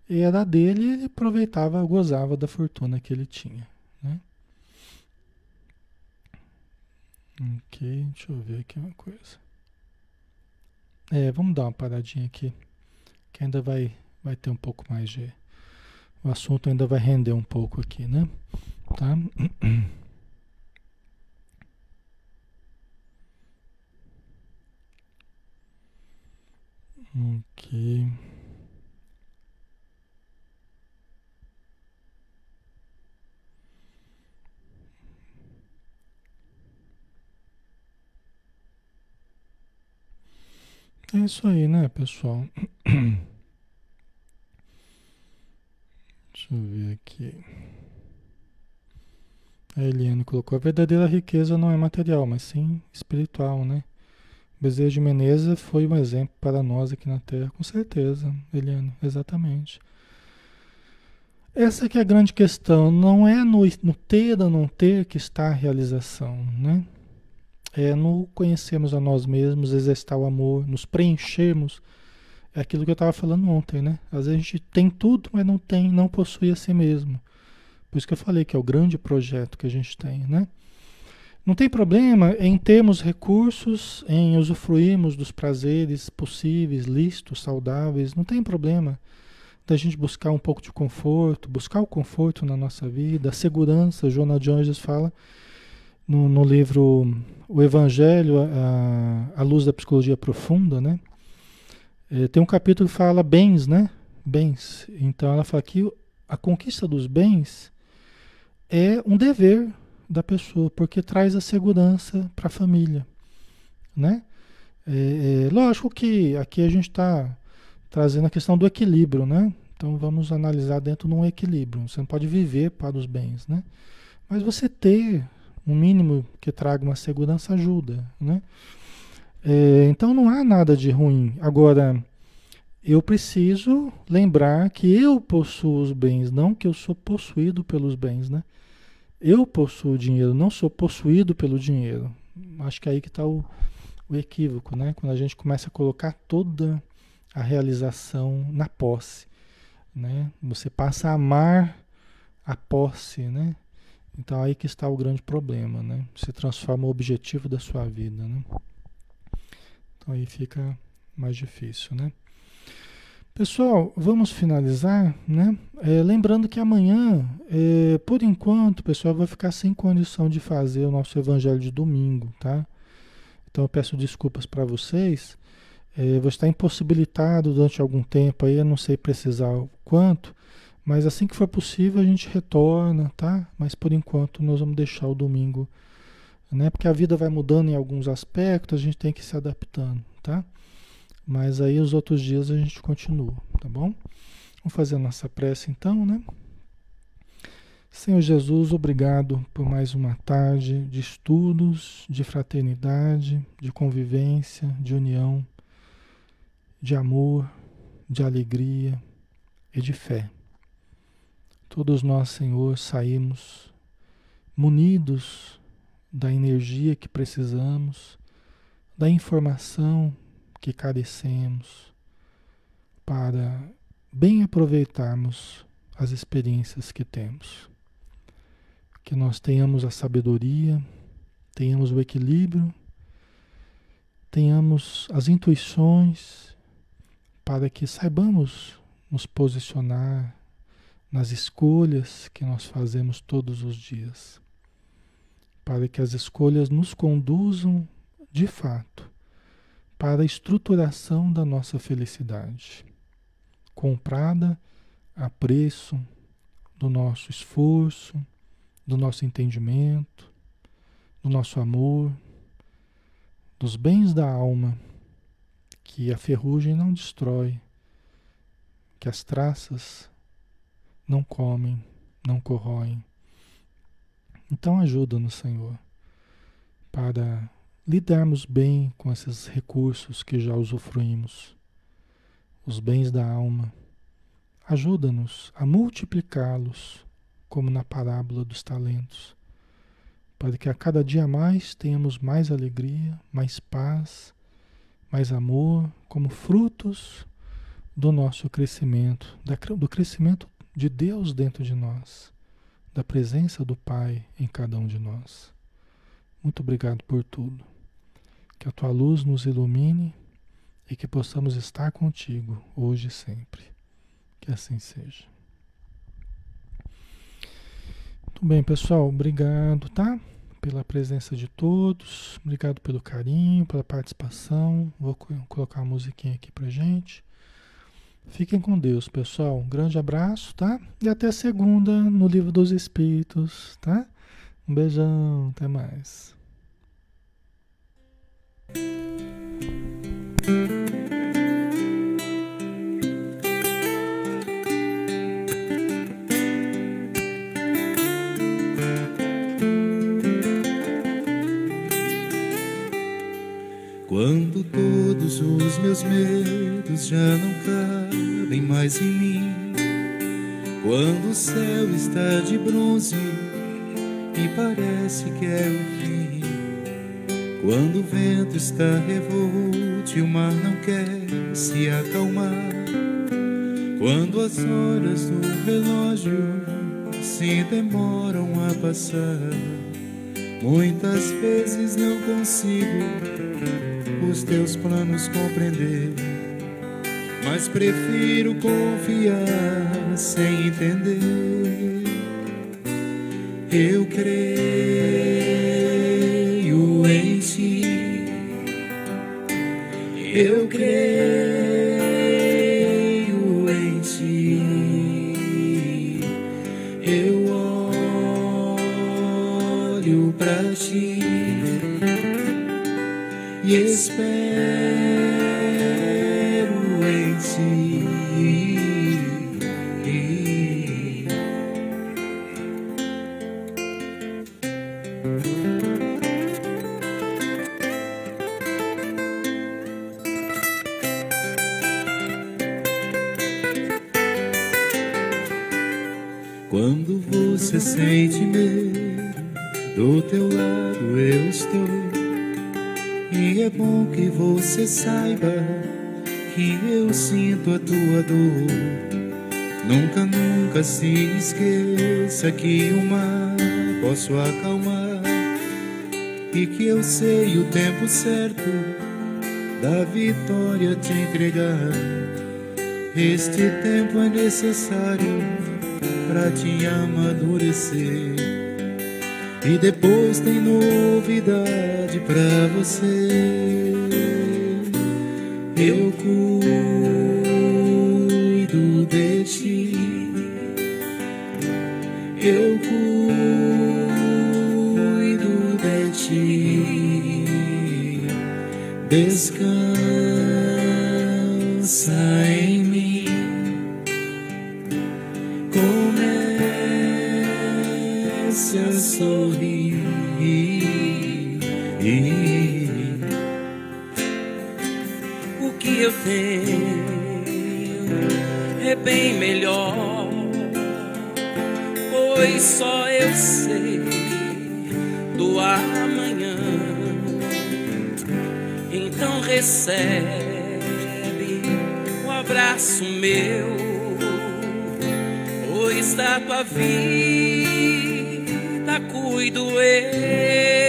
era dele e ele aproveitava, gozava da fortuna que ele tinha. Né? Ok, deixa eu ver aqui uma coisa. É, vamos dar uma paradinha aqui, que ainda vai, vai ter um pouco mais de. O assunto ainda vai render um pouco aqui, né? Tá? Ok. É isso aí, né, pessoal? Deixa eu ver aqui. A Eliane colocou: a verdadeira riqueza não é material, mas sim espiritual, né? Bezerra de Menezes foi um exemplo para nós aqui na Terra, com certeza, Eliane, exatamente. Essa que é a grande questão, não é no, no ter ou não ter que está a realização, né? É no conhecermos a nós mesmos, exercitar o amor, nos preenchermos. É aquilo que eu estava falando ontem, né? Às vezes a gente tem tudo, mas não tem, não possui a si mesmo. Por isso que eu falei que é o grande projeto que a gente tem, né? Não tem problema em termos recursos, em usufruirmos dos prazeres possíveis, listos, saudáveis, não tem problema da gente buscar um pouco de conforto, buscar o conforto na nossa vida, a segurança. Jonah Jones fala no, no livro O Evangelho, a, a Luz da Psicologia Profunda, né? É, tem um capítulo que fala bens, né? Bens. Então ela fala que a conquista dos bens é um dever da pessoa, porque traz a segurança para a família, né? É, é, lógico que aqui a gente está trazendo a questão do equilíbrio, né? Então vamos analisar dentro de um equilíbrio. Você não pode viver para os bens, né? Mas você ter um mínimo que traga uma segurança ajuda, né? É, então não há nada de ruim. Agora, eu preciso lembrar que eu possuo os bens, não que eu sou possuído pelos bens, né? Eu possuo dinheiro, não sou possuído pelo dinheiro. Acho que é aí que está o, o equívoco, né? Quando a gente começa a colocar toda a realização na posse, né? Você passa a amar a posse, né? Então aí que está o grande problema, né? Você transforma o objetivo da sua vida, né? Então aí fica mais difícil, né? Pessoal, vamos finalizar, né? É, lembrando que amanhã, é, por enquanto, pessoal vai ficar sem condição de fazer o nosso evangelho de domingo, tá? Então eu peço desculpas para vocês. É, vou estar impossibilitado durante algum tempo aí, eu não sei precisar o quanto, mas assim que for possível a gente retorna, tá? Mas por enquanto nós vamos deixar o domingo, né? Porque a vida vai mudando em alguns aspectos, a gente tem que ir se adaptando, tá? Mas aí os outros dias a gente continua, tá bom? Vamos fazer a nossa prece então, né? Senhor Jesus, obrigado por mais uma tarde de estudos, de fraternidade, de convivência, de união de amor, de alegria e de fé. Todos nós, Senhor, saímos munidos da energia que precisamos, da informação que carecemos, para bem aproveitarmos as experiências que temos. Que nós tenhamos a sabedoria, tenhamos o equilíbrio, tenhamos as intuições para que saibamos nos posicionar nas escolhas que nós fazemos todos os dias, para que as escolhas nos conduzam de fato para a estruturação da nossa felicidade, comprada a preço do nosso esforço, do nosso entendimento, do nosso amor, dos bens da alma que a ferrugem não destrói, que as traças não comem, não corroem. Então ajuda-nos, Senhor, para lidarmos bem com esses recursos que já usufruímos, os bens da alma. Ajuda-nos a multiplicá-los, como na parábola dos talentos, para que a cada dia mais tenhamos mais alegria, mais paz mais amor, como frutos do nosso crescimento, do crescimento de Deus dentro de nós, da presença do Pai em cada um de nós. Muito obrigado por tudo. Que a tua luz nos ilumine e que possamos estar contigo hoje e sempre. Que assim seja. Muito bem, pessoal. Obrigado, tá? pela presença de todos, obrigado pelo carinho, pela participação. Vou colocar a musiquinha aqui pra gente. Fiquem com Deus, pessoal. Um grande abraço, tá? E até segunda no Livro dos Espíritos, tá? Um beijão, até mais. Quando todos os meus medos já não cabem mais em mim, quando o céu está de bronze e parece que é o fim, quando o vento está revolte e o mar não quer se acalmar, quando as horas do relógio se demoram a passar, muitas vezes não consigo os teus planos compreender. Mas prefiro confiar sem entender. Eu creio Nunca, nunca se esqueça que o mar posso acalmar e que eu sei o tempo certo da vitória te entregar. Este tempo é necessário para te amadurecer. E depois tem novidade pra você. Eu cuido Eu cuido de ti. Descansa recebe o abraço meu, pois da tua vida cuido. Eu